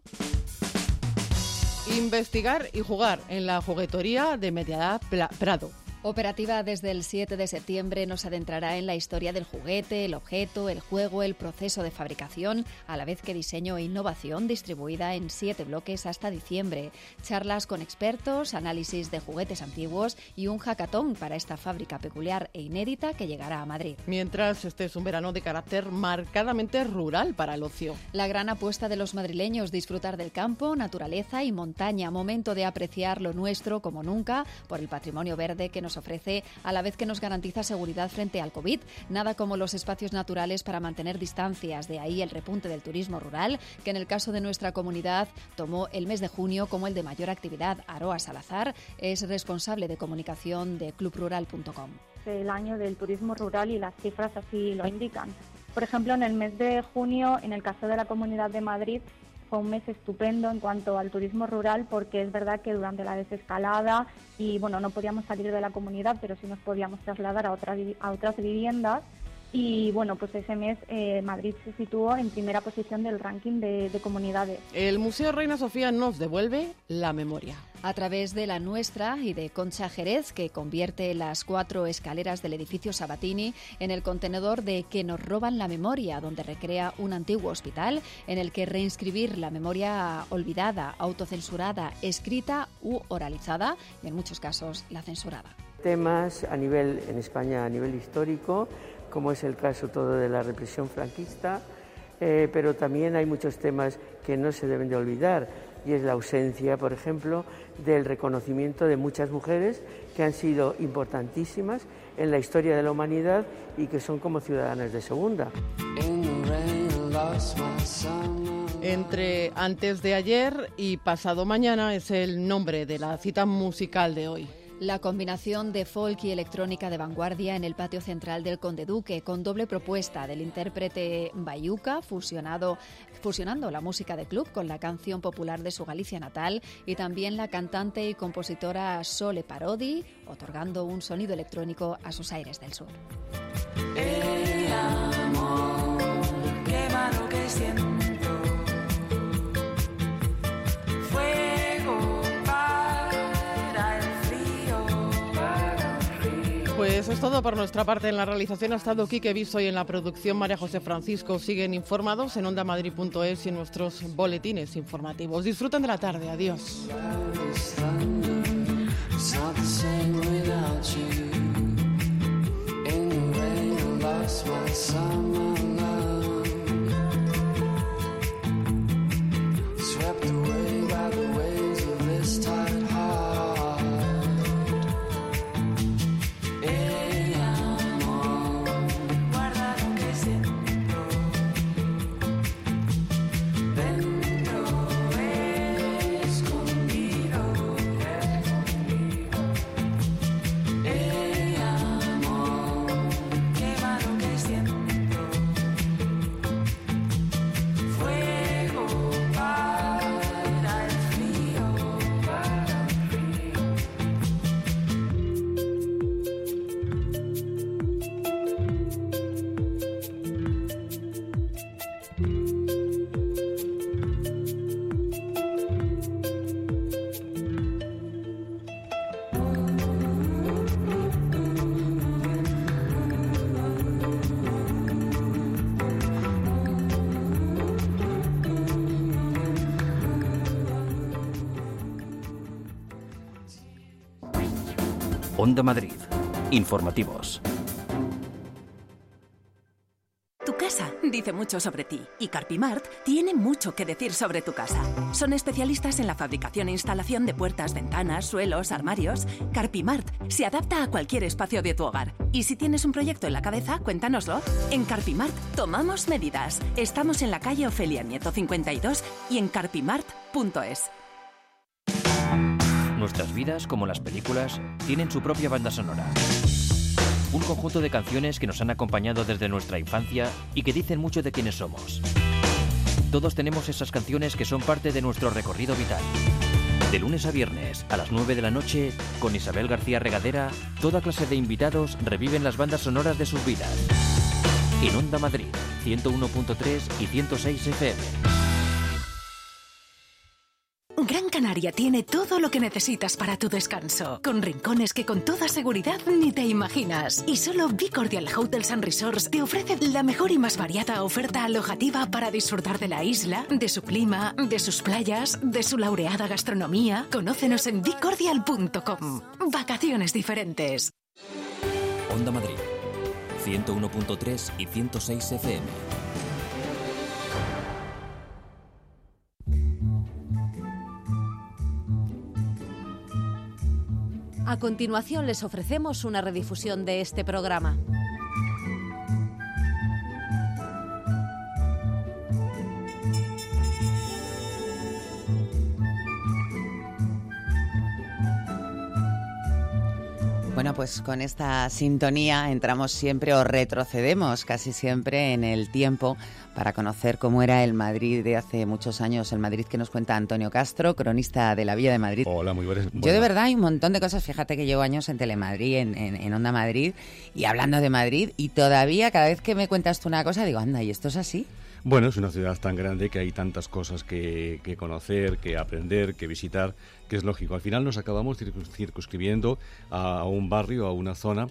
Investigar y jugar en la juguetoría de Mediadad Prado. Operativa desde el 7 de septiembre nos adentrará en la historia del juguete, el objeto, el juego, el proceso de fabricación, a la vez que diseño e innovación distribuida en siete bloques hasta diciembre. Charlas con expertos, análisis de juguetes antiguos y un hackathon para esta fábrica peculiar e inédita que llegará a Madrid. Mientras este es un verano de carácter marcadamente rural para el ocio. La gran apuesta de los madrileños, disfrutar del campo, naturaleza y montaña, momento de apreciar lo nuestro como nunca por el patrimonio verde que nos ofrece a la vez que nos garantiza seguridad frente al COVID. Nada como los espacios naturales para mantener distancias. De ahí el repunte del turismo rural, que en el caso de nuestra comunidad tomó el mes de junio como el de mayor actividad. Aroa Salazar es responsable de comunicación de clubrural.com. El año del turismo rural y las cifras así lo indican. Por ejemplo, en el mes de junio, en el caso de la Comunidad de Madrid, fue un mes estupendo en cuanto al turismo rural porque es verdad que durante la desescalada y bueno, no podíamos salir de la comunidad, pero sí nos podíamos trasladar a otras, a otras viviendas y bueno, pues ese mes eh, Madrid se situó en primera posición del ranking de, de, comunidades. El Museo Reina Sofía nos devuelve la memoria. A través de la nuestra y de Concha Jerez, que convierte las cuatro escaleras del edificio Sabatini en el contenedor de que nos roban la memoria, donde recrea un antiguo hospital en el que reinscribir la memoria olvidada, autocensurada, escrita u oralizada, y en muchos casos la censurada. Temas a nivel, en España a nivel histórico, como es el caso todo de la represión franquista, eh, pero también hay muchos temas que no se deben de olvidar y es la ausencia, por ejemplo, del reconocimiento de muchas mujeres que han sido importantísimas en la historia de la humanidad y que son como ciudadanas de segunda. Entre antes de ayer y pasado mañana es el nombre de la cita musical de hoy. La combinación de folk y electrónica de vanguardia en el patio central del Conde Duque, con doble propuesta del intérprete Bayuca, fusionando la música de club con la canción popular de su Galicia natal, y también la cantante y compositora Sole Parodi, otorgando un sonido electrónico a sus aires del sur. Pues eso es todo por nuestra parte. En la realización ha estado Quique Viso y en la producción María José Francisco. Siguen informados en ondamadrid.es y en nuestros boletines informativos. Disfruten de la tarde. Adiós. Madrid. Informativos. Tu casa dice mucho sobre ti y Carpimart tiene mucho que decir sobre tu casa. Son especialistas en la fabricación e instalación de puertas, ventanas, suelos, armarios. Carpimart se adapta a cualquier espacio de tu hogar. Y si tienes un proyecto en la cabeza, cuéntanoslo. En Carpimart tomamos medidas. Estamos en la calle Ofelia Nieto 52 y en carpimart.es. Nuestras vidas, como las películas, tienen su propia banda sonora. Un conjunto de canciones que nos han acompañado desde nuestra infancia y que dicen mucho de quiénes somos. Todos tenemos esas canciones que son parte de nuestro recorrido vital. De lunes a viernes, a las 9 de la noche, con Isabel García Regadera, toda clase de invitados reviven las bandas sonoras de sus vidas. En Onda Madrid, 101.3 y 106 FM. Gran Canaria tiene todo lo que necesitas para tu descanso, con rincones que con toda seguridad ni te imaginas. Y solo Bicordial Hotels and Resorts te ofrece la mejor y más variada oferta alojativa para disfrutar de la isla, de su clima, de sus playas, de su laureada gastronomía. Conócenos en bicordial.com. Vacaciones diferentes. Onda Madrid, 101.3 y 106 FM. A continuación les ofrecemos una redifusión de este programa. Bueno, pues con esta sintonía entramos siempre o retrocedemos casi siempre en el tiempo para conocer cómo era el Madrid de hace muchos años, el Madrid que nos cuenta Antonio Castro, cronista de la Villa de Madrid. Hola, muy buenas. Yo de verdad hay un montón de cosas, fíjate que llevo años en Telemadrid, en, en, Onda Madrid, y hablando de Madrid, y todavía cada vez que me cuentas tú una cosa digo, anda, ¿y esto es así? Bueno, es una ciudad tan grande que hay tantas cosas que, que, conocer, que aprender, que visitar, que es lógico. Al final nos acabamos circunscribiendo a un barrio, a una zona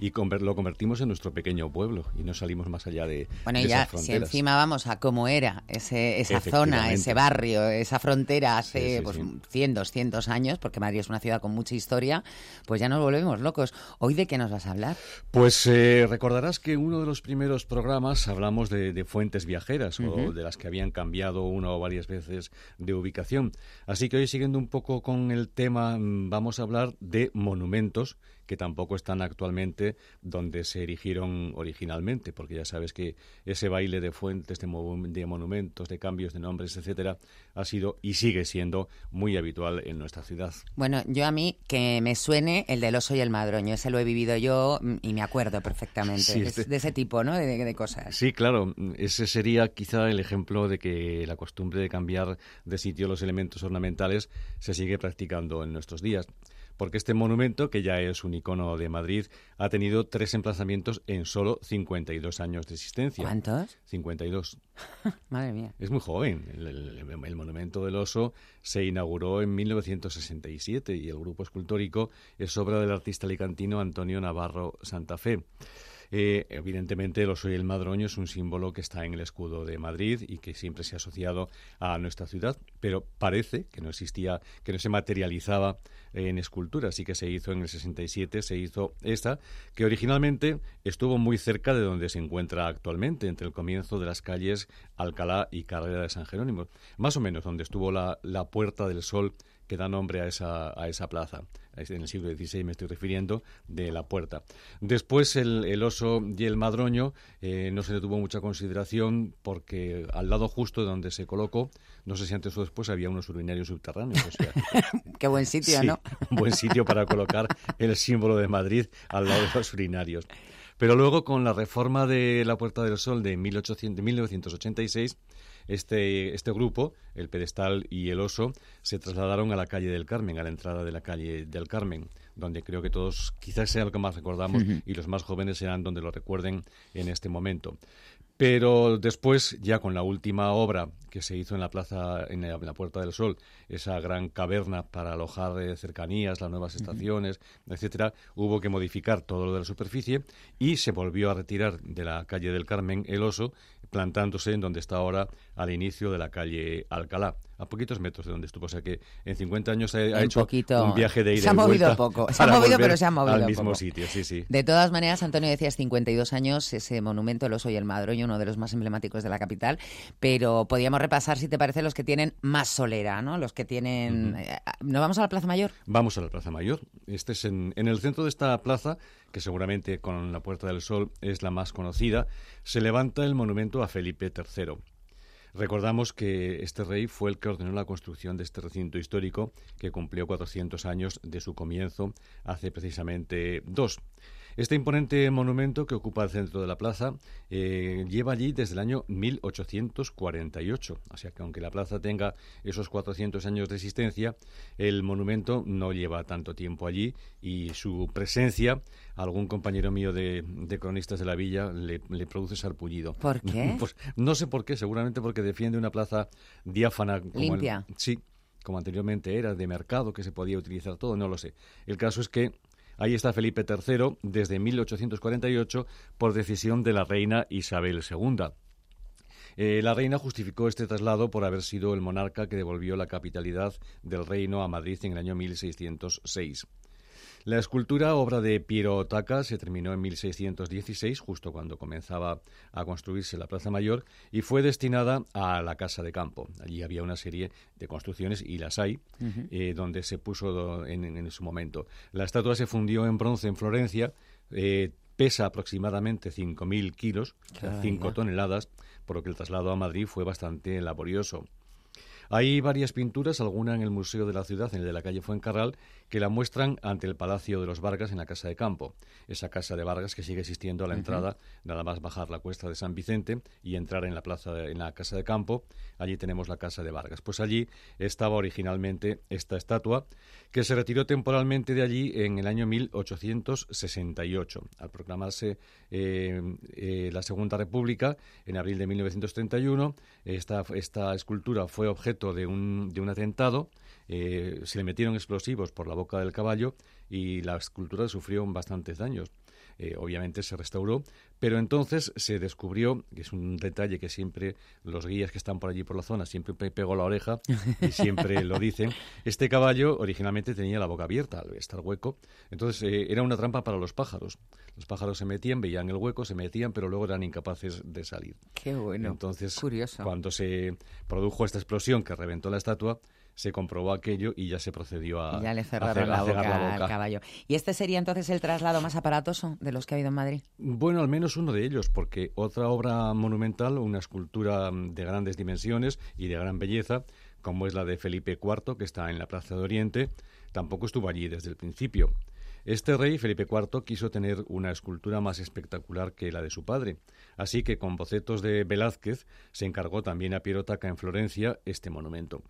y lo convertimos en nuestro pequeño pueblo y no salimos más allá de Bueno, y ya si encima vamos a cómo era ese, esa zona, ese barrio, esa frontera hace pues, 100, 200 años, porque Madrid es una ciudad con mucha historia, pues ya nos volvemos locos. ¿Hoy de qué nos vas a hablar? Pues eh, recordarás que uno de los primeros programas hablamos de, fuentes viajeras o de las que habían cambiado una o varias veces de ubicación. Así que hoy siguiendo un poco con el tema, mm, vamos a hablar de monumentos que tampoco están actualmente donde se erigieron originalmente, porque ya sabes que ese baile de fuentes, de, monumentos, de cambios de nombres, etcétera, ha sido y sigue siendo muy habitual en nuestra ciudad. Bueno, yo a mí que me suene el del oso y el madroño, ese lo he vivido yo y me acuerdo perfectamente este de, ese tipo, ¿no? De, de, cosas. Sí, claro, ese sería quizá el ejemplo de que la costumbre de cambiar de sitio los elementos ornamentales se sigue practicando en nuestros días porque este monumento, que ya es un icono de Madrid, ha tenido tres emplazamientos en solo 52 años de existencia. ¿Cuántos? 52. Madre mía. Es muy joven. El, monumento del oso se inauguró en 1967 y el grupo escultórico es obra del artista alicantino Antonio Navarro Santa Fe. Eh, evidentemente, el oso y el madroño es un símbolo que está en el escudo de Madrid y que siempre se ha asociado a nuestra ciudad, pero parece que no existía, que no se materializaba en escultura. Así que se hizo en el 67, se hizo esta, que originalmente estuvo muy cerca de donde se encuentra actualmente, entre el comienzo de las calles Alcalá y Carrera de San Jerónimo, más o menos donde estuvo la, la Puerta del Sol que da nombre a esa, a esa plaza. En el siglo XVI me estoy refiriendo, de la puerta. Después el, el oso y el madroño eh, no se le tuvo mucha consideración porque al lado justo de donde se colocó, no sé si antes o después había unos urinarios subterráneos. Qué buen sitio, ¿no? buen sitio para colocar el símbolo de Madrid al lado de los urinarios. Pero luego, con la reforma de la Puerta del Sol de, 1800, de 1986, este, este grupo, el pedestal y el oso, se trasladaron a la calle del Carmen, a la entrada de la calle del Carmen, donde creo que todos quizás sea lo que más recordamos y los más jóvenes serán donde lo recuerden en este momento. Pero después, ya con la última obra que se hizo en la plaza, en la, Puerta del Sol, esa gran caverna para alojar eh, cercanías, las nuevas estaciones, etcétera, hubo que modificar todo lo de la superficie y se volvió a retirar de la calle del Carmen el oso plantándose en donde está ahora al inicio de la calle Alcalá, a poquitos metros de donde estuvo. O sea que en 50 años ha, hecho un viaje de ida Se ha movido poco, se ha movido, pero se ha movido al mismo sitio, sí, sí. De todas maneras, Antonio decías 52 años, ese monumento, el oso y el madroño, uno de los más emblemáticos de la capital, pero podríamos repasar, si te parece, los que tienen más solera, ¿no? Los que tienen... Eh, ¿No vamos a la Plaza Mayor? Vamos a la Plaza Mayor. Este es en, en el centro de esta plaza, que seguramente con la Puerta del Sol es la más conocida, se levanta el monumento a Felipe III. Recordamos que este rey fue el que ordenó la construcción de este recinto histórico que cumplió 400 años de su comienzo hace precisamente dos. Este imponente monumento que ocupa el centro de la plaza eh, lleva allí desde el año 1848. O sea que aunque la plaza tenga esos 400 años de existencia, el monumento no lleva tanto tiempo allí y su presencia, algún compañero mío de, cronistas de la villa le, produce sarpullido. ¿Por qué? Pues no sé por qué, seguramente porque defiende una plaza diáfana. Limpia. sí, como anteriormente era, de mercado, que se podía utilizar todo, no lo sé. El caso es que Ahí está Felipe III desde 1848 por decisión de la reina Isabel II. Eh, la reina justificó este traslado por haber sido el monarca que devolvió la capitalidad del reino a Madrid en el año 1606. La escultura, obra de Piero Taca, se terminó en 1616, justo cuando comenzaba a construirse la Plaza Mayor, y fue destinada a la Casa de Campo. Allí había una serie de construcciones, y las hay, eh, donde se puso en, su momento. La estatua se fundió en bronce en Florencia, eh, pesa aproximadamente 5.000 kilos, 5 toneladas, por lo que el traslado a Madrid fue bastante laborioso. Hay varias pinturas, alguna en el Museo de la Ciudad, en el de la calle Fuencarral, que la muestran ante el Palacio de los Vargas en la Casa de Campo. Esa casa de Vargas que sigue existiendo a la entrada, nada más bajar la cuesta de San Vicente y entrar en la plaza, en la Casa de Campo. Allí tenemos la Casa de Vargas. Pues allí estaba originalmente esta estatua, que se retiró temporalmente de allí en el año 1868. Al proclamarse eh, eh, la Segunda República, en abril de 1931, esta, esta escultura fue objeto de un, de un atentado eh, se le metieron explosivos por la boca del caballo y la escultura sufrió bastantes daños. Eh, obviamente se restauró, pero entonces se descubrió, que es un detalle que siempre los guías que están por allí por la zona siempre pegó la oreja y siempre lo dicen, este caballo originalmente tenía la boca abierta al estar hueco, entonces eh, era una trampa para los pájaros. Los pájaros se metían, veían el hueco, se metían, pero luego eran incapaces de salir. Qué bueno. Entonces, Curioso. cuando se produjo esta explosión que reventó la estatua, se comprobó aquello y ya se procedió a, ya le cerraron la, boca al caballo. ¿Y este sería entonces el traslado más aparatoso de los que ha habido en Madrid? Bueno, al menos uno de ellos, porque otra obra monumental, una escultura de grandes dimensiones y de gran belleza, como es la de Felipe IV, que está en la Plaza de Oriente, tampoco estuvo allí desde el principio. Este rey, Felipe IV, quiso tener una escultura más espectacular que la de su padre, así que con bocetos de Velázquez se encargó también a Piero Taca en Florencia este monumento.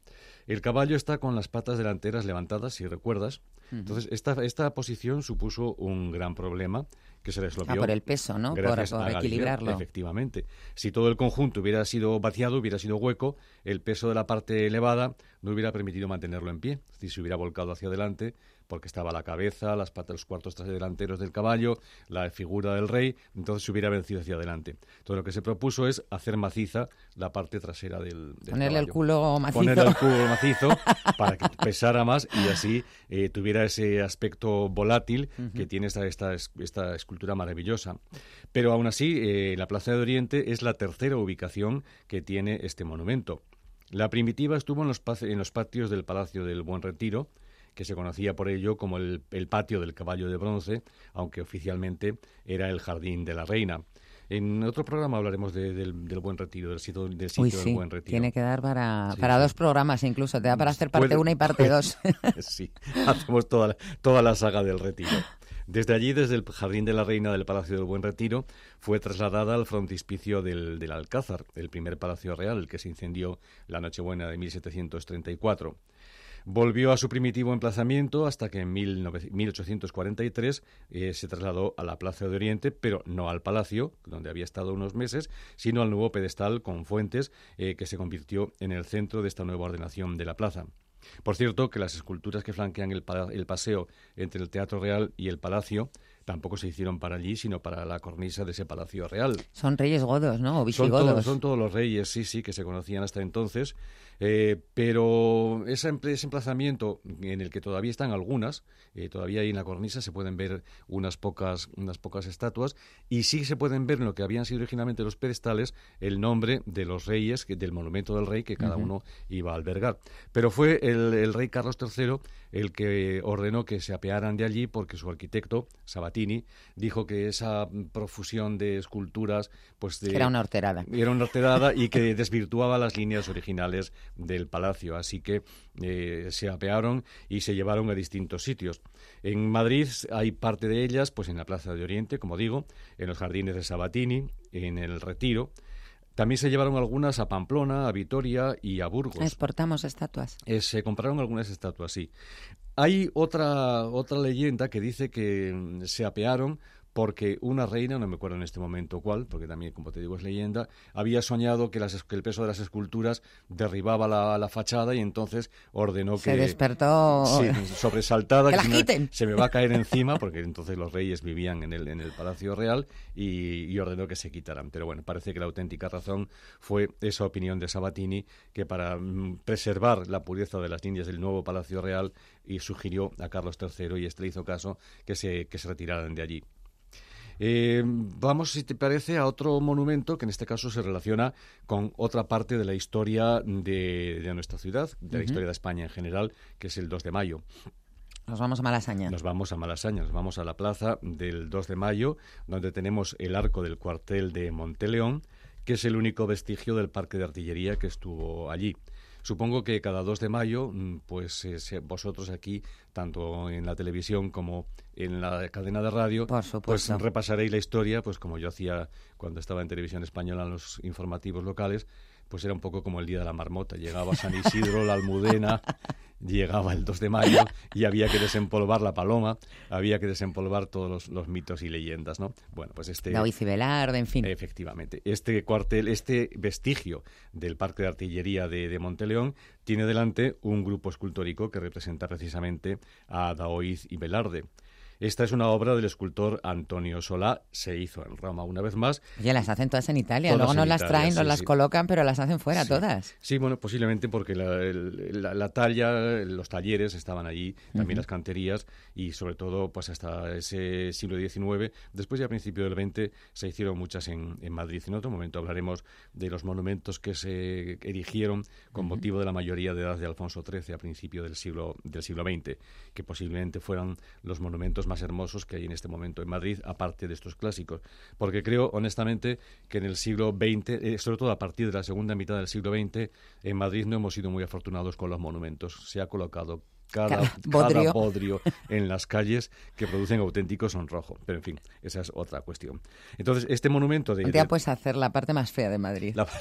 El caballo está con las patas delanteras levantadas, si recuerdas. Entonces, esta, esta posición supuso un gran problema que se deslopió. Ah, por el peso, ¿no? Por, equilibrarlo. Efectivamente. Si todo el conjunto hubiera sido vaciado, hubiera sido hueco, el peso de la parte elevada no hubiera permitido mantenerlo en pie. Decir, se hubiera volcado hacia adelante porque estaba la cabeza, las patas, los cuartos delanteros del caballo, la figura del rey, entonces se hubiera vencido hacia adelante. Entonces lo que se propuso es hacer maciza la parte trasera del, Ponerle el culo macizo. Ponerle el culo macizo para que pesara más y así eh, tuviera ese aspecto volátil que tiene esta, esta, esta, escultura maravillosa. Pero aún así, eh, la Plaza de Oriente es la tercera ubicación que tiene este monumento. La primitiva estuvo en los, en los patios del Palacio del Buen Retiro, que se conocía por ello como el, patio del caballo de bronce, aunque oficialmente era el jardín de la reina. En otro programa hablaremos del, Buen Retiro, del sitio, del, Buen Retiro. Tiene que dar para, para dos programas incluso, te da para hacer parte 1 y parte 2. sí, hacemos toda, toda la saga del Retiro. Desde allí, desde el Jardín de la Reina del Palacio del Buen Retiro, fue trasladada al frontispicio del, del Alcázar, el primer palacio real que se incendió la Nochebuena de 1734. Volvió a su primitivo emplazamiento hasta que en 1843 eh, se trasladó a la Plaza de Oriente, pero no al Palacio, donde había estado unos meses, sino al nuevo pedestal con fuentes eh, que se convirtió en el centro de esta nueva ordenación de la plaza. Por cierto, que las esculturas que flanquean el, paseo entre el Teatro Real y el Palacio tampoco se hicieron para allí, sino para la cornisa de ese palacio real. Son reyes godos, ¿no? O Son visigodos. todos, son todos los reyes, sí, sí, que se conocían hasta entonces. Eh, pero ese, emplazamiento en el que todavía están algunas, eh, todavía ahí en la cornisa se pueden ver unas pocas, unas pocas estatuas y sí se pueden ver en lo que habían sido originalmente los pedestales el nombre de los reyes, que- del monumento del rey que cada uno iba a albergar. Pero fue el, el rey Carlos III el que ordenó que se apearan de allí porque su arquitecto, Sabatini, dijo que esa profusión de esculturas pues de- era una horterada. era una horterada y que desvirtuaba las líneas originales del palacio. Así que eh, se apearon y se llevaron a distintos sitios. En Madrid hay parte de ellas, pues en la Plaza de Oriente, como digo, en los jardines de Sabatini, en el Retiro. También se llevaron algunas a Pamplona, a Vitoria y a Burgos. Exportamos estatuas. Eh, se compraron algunas estatuas, sí. Hay otra, otra leyenda que dice que mm, se apearon porque una reina, no me acuerdo en este momento cuál, porque también, como te digo, es leyenda, había soñado que, las es- que el peso de las esculturas derribaba la, la fachada y entonces ordenó Se que... despertó. Sí, sobresaltada. ¡Que quiten! Se me va a caer encima, porque entonces los reyes vivían en el, en el Palacio Real y, y ordenó que se quitaran. Pero bueno, parece que la auténtica razón fue esa opinión de Sabatini, que para mm, preservar la pureza de las líneas del nuevo Palacio Real y sugirió a Carlos III, y este le hizo caso, que se, que se retiraran de allí. Eh, vamos, si te parece, a otro monumento que en este caso se relaciona con otra parte de la historia de, de nuestra ciudad, de la historia de España en general, que es el 2 de mayo. Nos vamos a Malasaña. Nos vamos a Malasaña, nos vamos a la plaza del 2 de mayo, donde tenemos el arco del cuartel de Monteleón, que es el único vestigio del parque de artillería que estuvo allí. Supongo que cada 2 de mayo, mm, pues eh, vosotros aquí, tanto en la televisión como en la cadena de radio, pues repasaréis la historia, pues como yo hacía cuando estaba en televisión española en los informativos locales, pues era un poco como el día de la marmota. Llegaba San Isidro, la Almudena, llegaba el 2 de mayo y había que desempolvar la paloma, había que desempolvar todos los, los mitos y leyendas, ¿no? Bueno, pues este... Daoiz y Velarde, en fin. Efectivamente. Este cuartel, este vestigio del Parque de Artillería de, de Monteleón tiene delante un grupo escultórico que representa precisamente a Daoiz y Velarde. Esta es una obra del escultor Antonio Solá, se hizo en Roma una vez más. Oye, las hacen todas en Italia. Todas Luego nos las Italia, traen, sí, nos las sí. colocan, pero las hacen fuera Sí. todas. Sí, bueno, posiblemente porque la, el- la- la talla, los talleres estaban allí, también Ujú. las canterías y sobre todo pues hasta ese siglo XIX. Después ya a principios del XX se hicieron muchas en, en Madrid. En otro momento hablaremos de los monumentos que se erigieron con Ujú. motivo de la mayoría de edad de Alfonso XIII a principios del siglo, del siglo XX, que posiblemente fueran los monumentos más hermosos que hay en este momento en Madrid, aparte de estos clásicos. Porque creo, honestamente, que en el siglo XX, eh, sobre todo a partir de la segunda mitad del siglo XX, en Madrid no hemos sido muy afortunados con los monumentos. Se ha colocado cada, Cada cada bodrio. bodrio en las calles que producen auténtico sonrojo. Pero, en fin, esa es otra cuestión. Entonces, este monumento de... Un día de- puedes hacer la parte más fea de Madrid. la-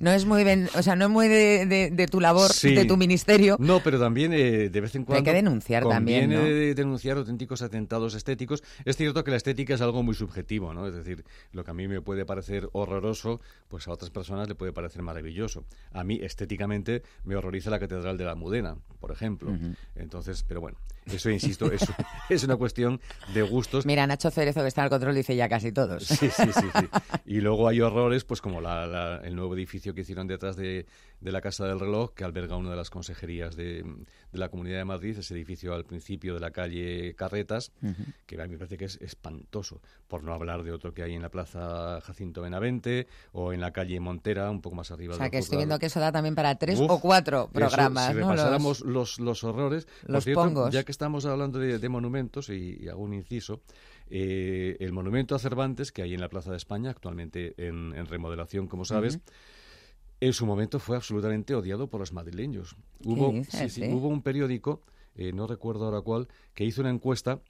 No es muy, ven- o sea, no es muy de, de- de tu labor, Sí. de tu ministerio. No, pero también eh, de vez en Pero hay cuando. que denunciar también, ¿no? de- denunciar auténticos atentados estéticos. Es cierto que la estética es algo muy subjetivo, ¿no? Es decir, lo que a mí me puede parecer horroroso, pues a otras personas le puede parecer maravilloso. A mí, estéticamente, me horroriza la Catedral de la Almudena, por ejemplo. Ujú. Entonces, pero bueno, eso, insisto, es, es una cuestión de gustos. Mira, Nacho Cerezo, que está al control, dice ya casi todos. Sí, sí, sí, sí. Y luego hay horrores, pues como la- la- el nuevo edificio que hicieron detrás de, de la Casa del Reloj, que alberga una de las consejerías de, de la Comunidad de Madrid, ese edificio al principio de la calle Carretas, que a mí me parece que es espantoso, por no hablar de otro que hay en la Plaza Jacinto Benavente o en la calle Montera, un poco más arriba O sea, que estoy viendo que eso da también para tres Uf, o cuatro eso, programas, si ¿no? repasáramos los, horrores, los cierto, pongos. ya que estamos hablando de, de monumentos, y, y hago un inciso, eh, el monumento a Cervantes, que hay en la Plaza de España, actualmente en, en remodelación, como sabes, en su momento fue absolutamente odiado por los madrileños. Hubo, dices, sí, sí, sí? hubo un periódico, eh, no recuerdo ahora cuál, que hizo una encuesta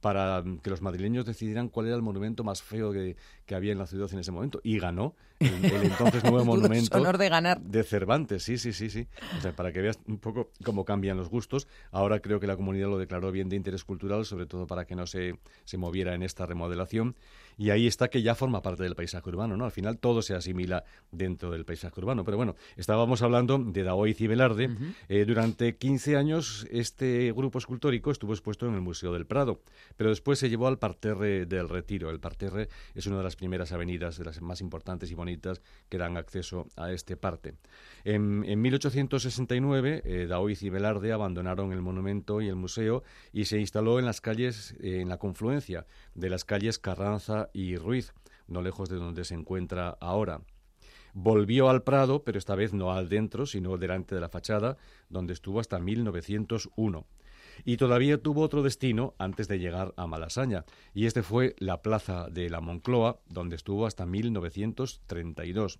para que los madrileños decidieran cuál era el monumento más feo que, que había en la ciudad en ese momento. Y ganó el, el entonces nuevo monumento honor de ganar. de Cervantes, sí, sí, sí, sí. O sea, para que veas un poco cómo cambian los gustos. Ahora creo que la comunidad lo declaró bien de interés cultural, sobre todo para que no se, se moviera en esta remodelación. Y ahí está que ya forma parte del paisaje urbano, ¿no? Al final todo se asimila dentro del paisaje urbano. Pero bueno, estábamos hablando de Daoiz y Velarde. Eh, durante 15 años este grupo escultórico estuvo expuesto en el Museo del Prado, pero después se llevó al Parterre del Retiro. El Parterre es una de las primeras avenidas, de las más importantes y bonitas que dan acceso a este parte. En, 1869, eh, Daoiz y Velarde abandonaron el monumento y el museo y se instaló en las calles, eh, en la confluencia de las calles Carranza y Ruiz, no lejos de donde se encuentra ahora. Volvió al Prado, pero esta vez no al dentro, sino delante de la fachada, donde estuvo hasta 1901 y todavía tuvo otro destino antes de llegar a Malasaña, y este fue la plaza de la Moncloa, donde estuvo hasta 1932.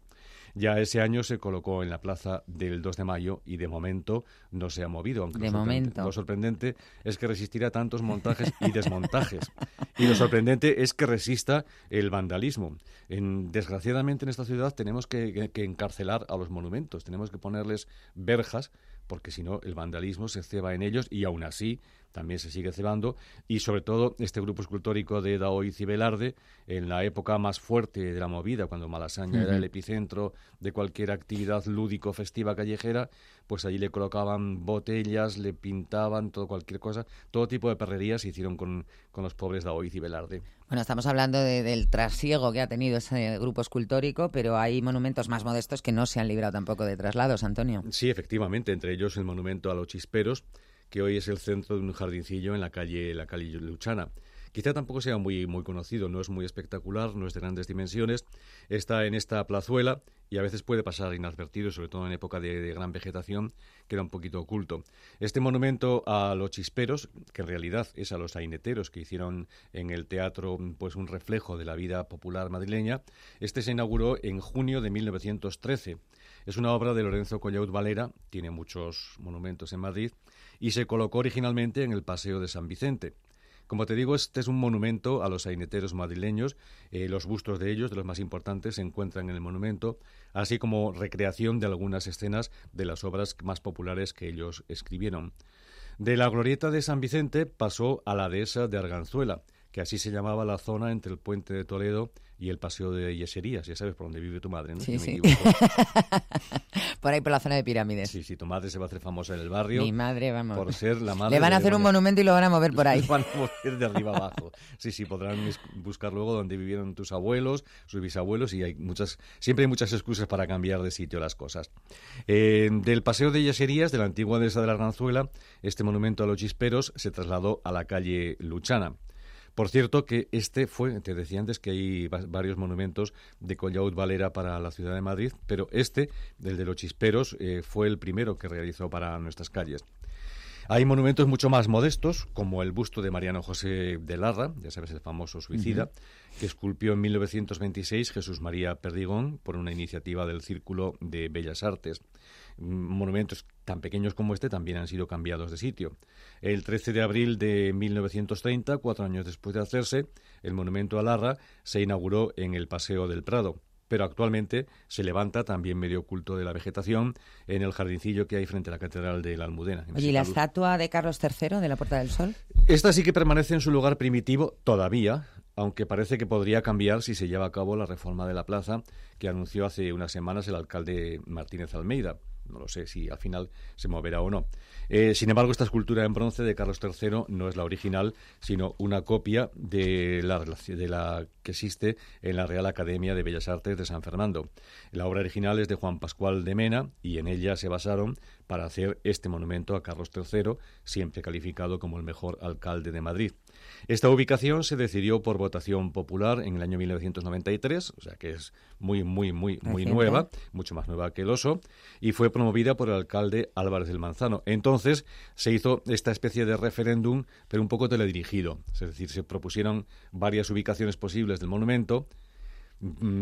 Ya ese año se colocó en la plaza del 2 de mayo y de momento no se ha movido. Aunque de lo, momento. lo sorprendente es que resistirá tantos montajes y desmontajes. y lo sorprendente es que resista el vandalismo. En, desgraciadamente en esta ciudad tenemos que encarcelar a los monumentos, tenemos que ponerles verjas porque si no el vandalismo se ceba en ellos y aún así también se sigue cebando. Y sobre todo este grupo escultórico de Daoiz y Velarde en la época más fuerte de la movida cuando Malasaña era el epicentro de cualquier actividad lúdico festiva callejera pues allí le colocaban botellas le pintaban todo cualquier cosa. Todo tipo de perrerías se hicieron con, con los pobres Daoiz y Velarde bueno, estamos hablando del trasiego que ha tenido ese grupo escultórico, pero hay monumentos más modestos que no se han librado tampoco de traslados, Antonio. Sí, efectivamente, entre ellos el monumento a los chisperos, que hoy es el centro de un jardincillo en la calle, la calle Luchana. Quizá tampoco sea muy, muy conocido, no es muy espectacular, no es de grandes dimensiones. Está en esta plazuela y a veces puede pasar inadvertido, sobre todo en época de, gran vegetación, queda un poquito oculto. Este monumento a los chisperos, que en realidad es a los aineteros que hicieron en el teatro pues un reflejo de la vida popular madrileña, este se inauguró en junio de 1913. Es una obra de Lorenzo Collaut Valera, tiene muchos monumentos en Madrid, y se colocó originalmente en el Paseo de San Vicente. Como te digo, este es un monumento a los saineteros madrileños. Eh, los bustos de ellos, de los más importantes, se encuentran en el monumento, así como recreación de algunas escenas de las obras más populares que ellos escribieron. De la glorieta de San Vicente pasó a la dehesa de Arganzuela, que así se llamaba la zona entre el puente de Toledo y el paseo de Yeserías. Ya sabes por dónde vive tu madre, ¿no? Sí, sí. por ahí, por la zona de pirámides. Sí, sí, tu madre se va a hacer famosa en el barrio. Mi madre, vamos. Por ser la madre. Le van a hacer un monumento y lo van a mover por ahí. Lo van a mover de arriba abajo. Sí, sí, podrán buscar luego dónde vivieron tus abuelos, sus bisabuelos, y hay muchas, siempre hay muchas excusas para cambiar de sitio las cosas. Eh, del paseo de Yeserías, de la antigua dehesa de la Arganzuela, este monumento a los chisperos se trasladó a la calle Luchana. Por cierto que este fue, te decía antes que hay varios monumentos de Collaut Valera para la ciudad de Madrid, pero este, el de los chisperos, eh, fue el primero que realizó para nuestras calles. Hay monumentos mucho más modestos, como el busto de Mariano José de Larra, ya sabes, el famoso suicida, que esculpió en 1926 Jesús María Perdigón por una iniciativa del Círculo de Bellas Artes. Monumentos tan pequeños como este también han sido cambiados de sitio. El 13 de abril de 1930, cuatro años después de hacerse, el monumento a Larra se inauguró en el Paseo del Prado pero actualmente se levanta también medio oculto de la vegetación en el jardincillo que hay frente a la Catedral de la Almudena. Oye, ¿y la estatua de Carlos III de la Puerta del Sol? Esta sí que permanece en su lugar primitivo todavía, aunque parece que podría cambiar si se lleva a cabo la reforma de la plaza que anunció hace unas semanas el alcalde Martínez Almeida. No lo sé si al final se moverá o no. Eh, sin embargo, esta escultura en bronce de Carlos III no es la original, sino una copia de la, de la que existe en la Real Academia de Bellas Artes de San Fernando. La obra original es de Juan Pascual de Mena y en ella se basaron para hacer este monumento a Carlos III, siempre calificado como el mejor alcalde de Madrid. Esta ubicación se decidió por votación popular en el año 1993, o sea que es muy, muy, muy, muy nueva, mucho más nueva que el oso, y fue promovida por el alcalde Álvarez del Manzano. Entonces se hizo esta especie de referéndum, pero un poco teledirigido, es decir, se propusieron varias ubicaciones posibles del monumento,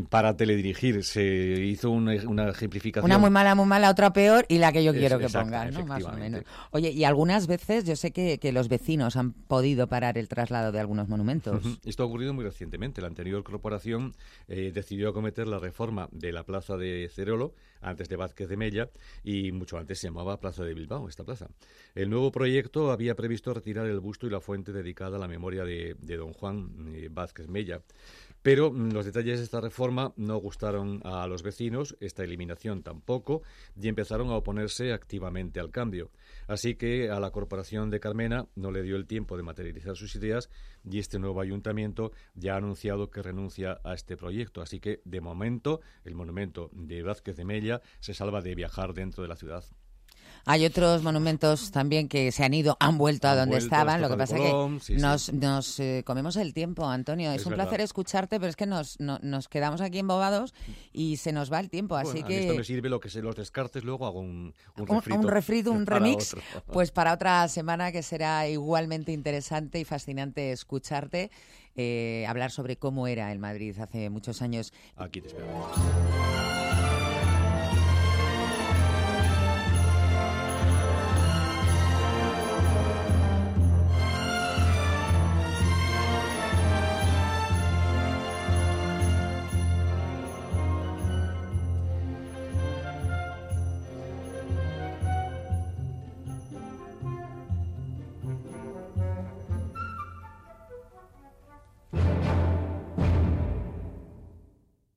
para teledirigir. Se hizo una, ejemplificación. Una muy mala, muy mala, otra peor y la que yo quiero que pongan, ¿no? Más o menos. Oye, y algunas veces yo sé que, los vecinos han podido parar el traslado de algunos monumentos. Esto ha ocurrido muy recientemente. La anterior corporación eh, decidió acometer la reforma de la plaza de Cerolo, antes de Vázquez de Mella, y mucho antes se llamaba Plaza de Bilbao, esta plaza. El nuevo proyecto había previsto retirar el busto y la fuente dedicada a la memoria de, don Juan eh, Vázquez Mella. Pero mm, los detalles de esta reforma no gustaron a los vecinos, esta eliminación tampoco, y empezaron a oponerse activamente al cambio. Así que a la Corporación de Carmena no le dio el tiempo de materializar sus ideas y este nuevo ayuntamiento ya ha anunciado que renuncia a este proyecto. Así que, de momento, el monumento de Vázquez de Mella se salva de viajar dentro de la ciudad. Hay otros monumentos también que se han ido, han vuelto a donde estaban. Lo que pasa es que nos, nos eh, comemos el tiempo, Antonio. Es, un placer escucharte, pero es que nos, nos quedamos aquí embobados y se nos va el tiempo. así que. esto me sirve lo que se los descartes, luego hago un, un refrito. Un, refrito, un remix. Pues para otra semana que será igualmente interesante y fascinante escucharte. Eh, hablar sobre cómo era el Madrid hace muchos años. Aquí te esperamos.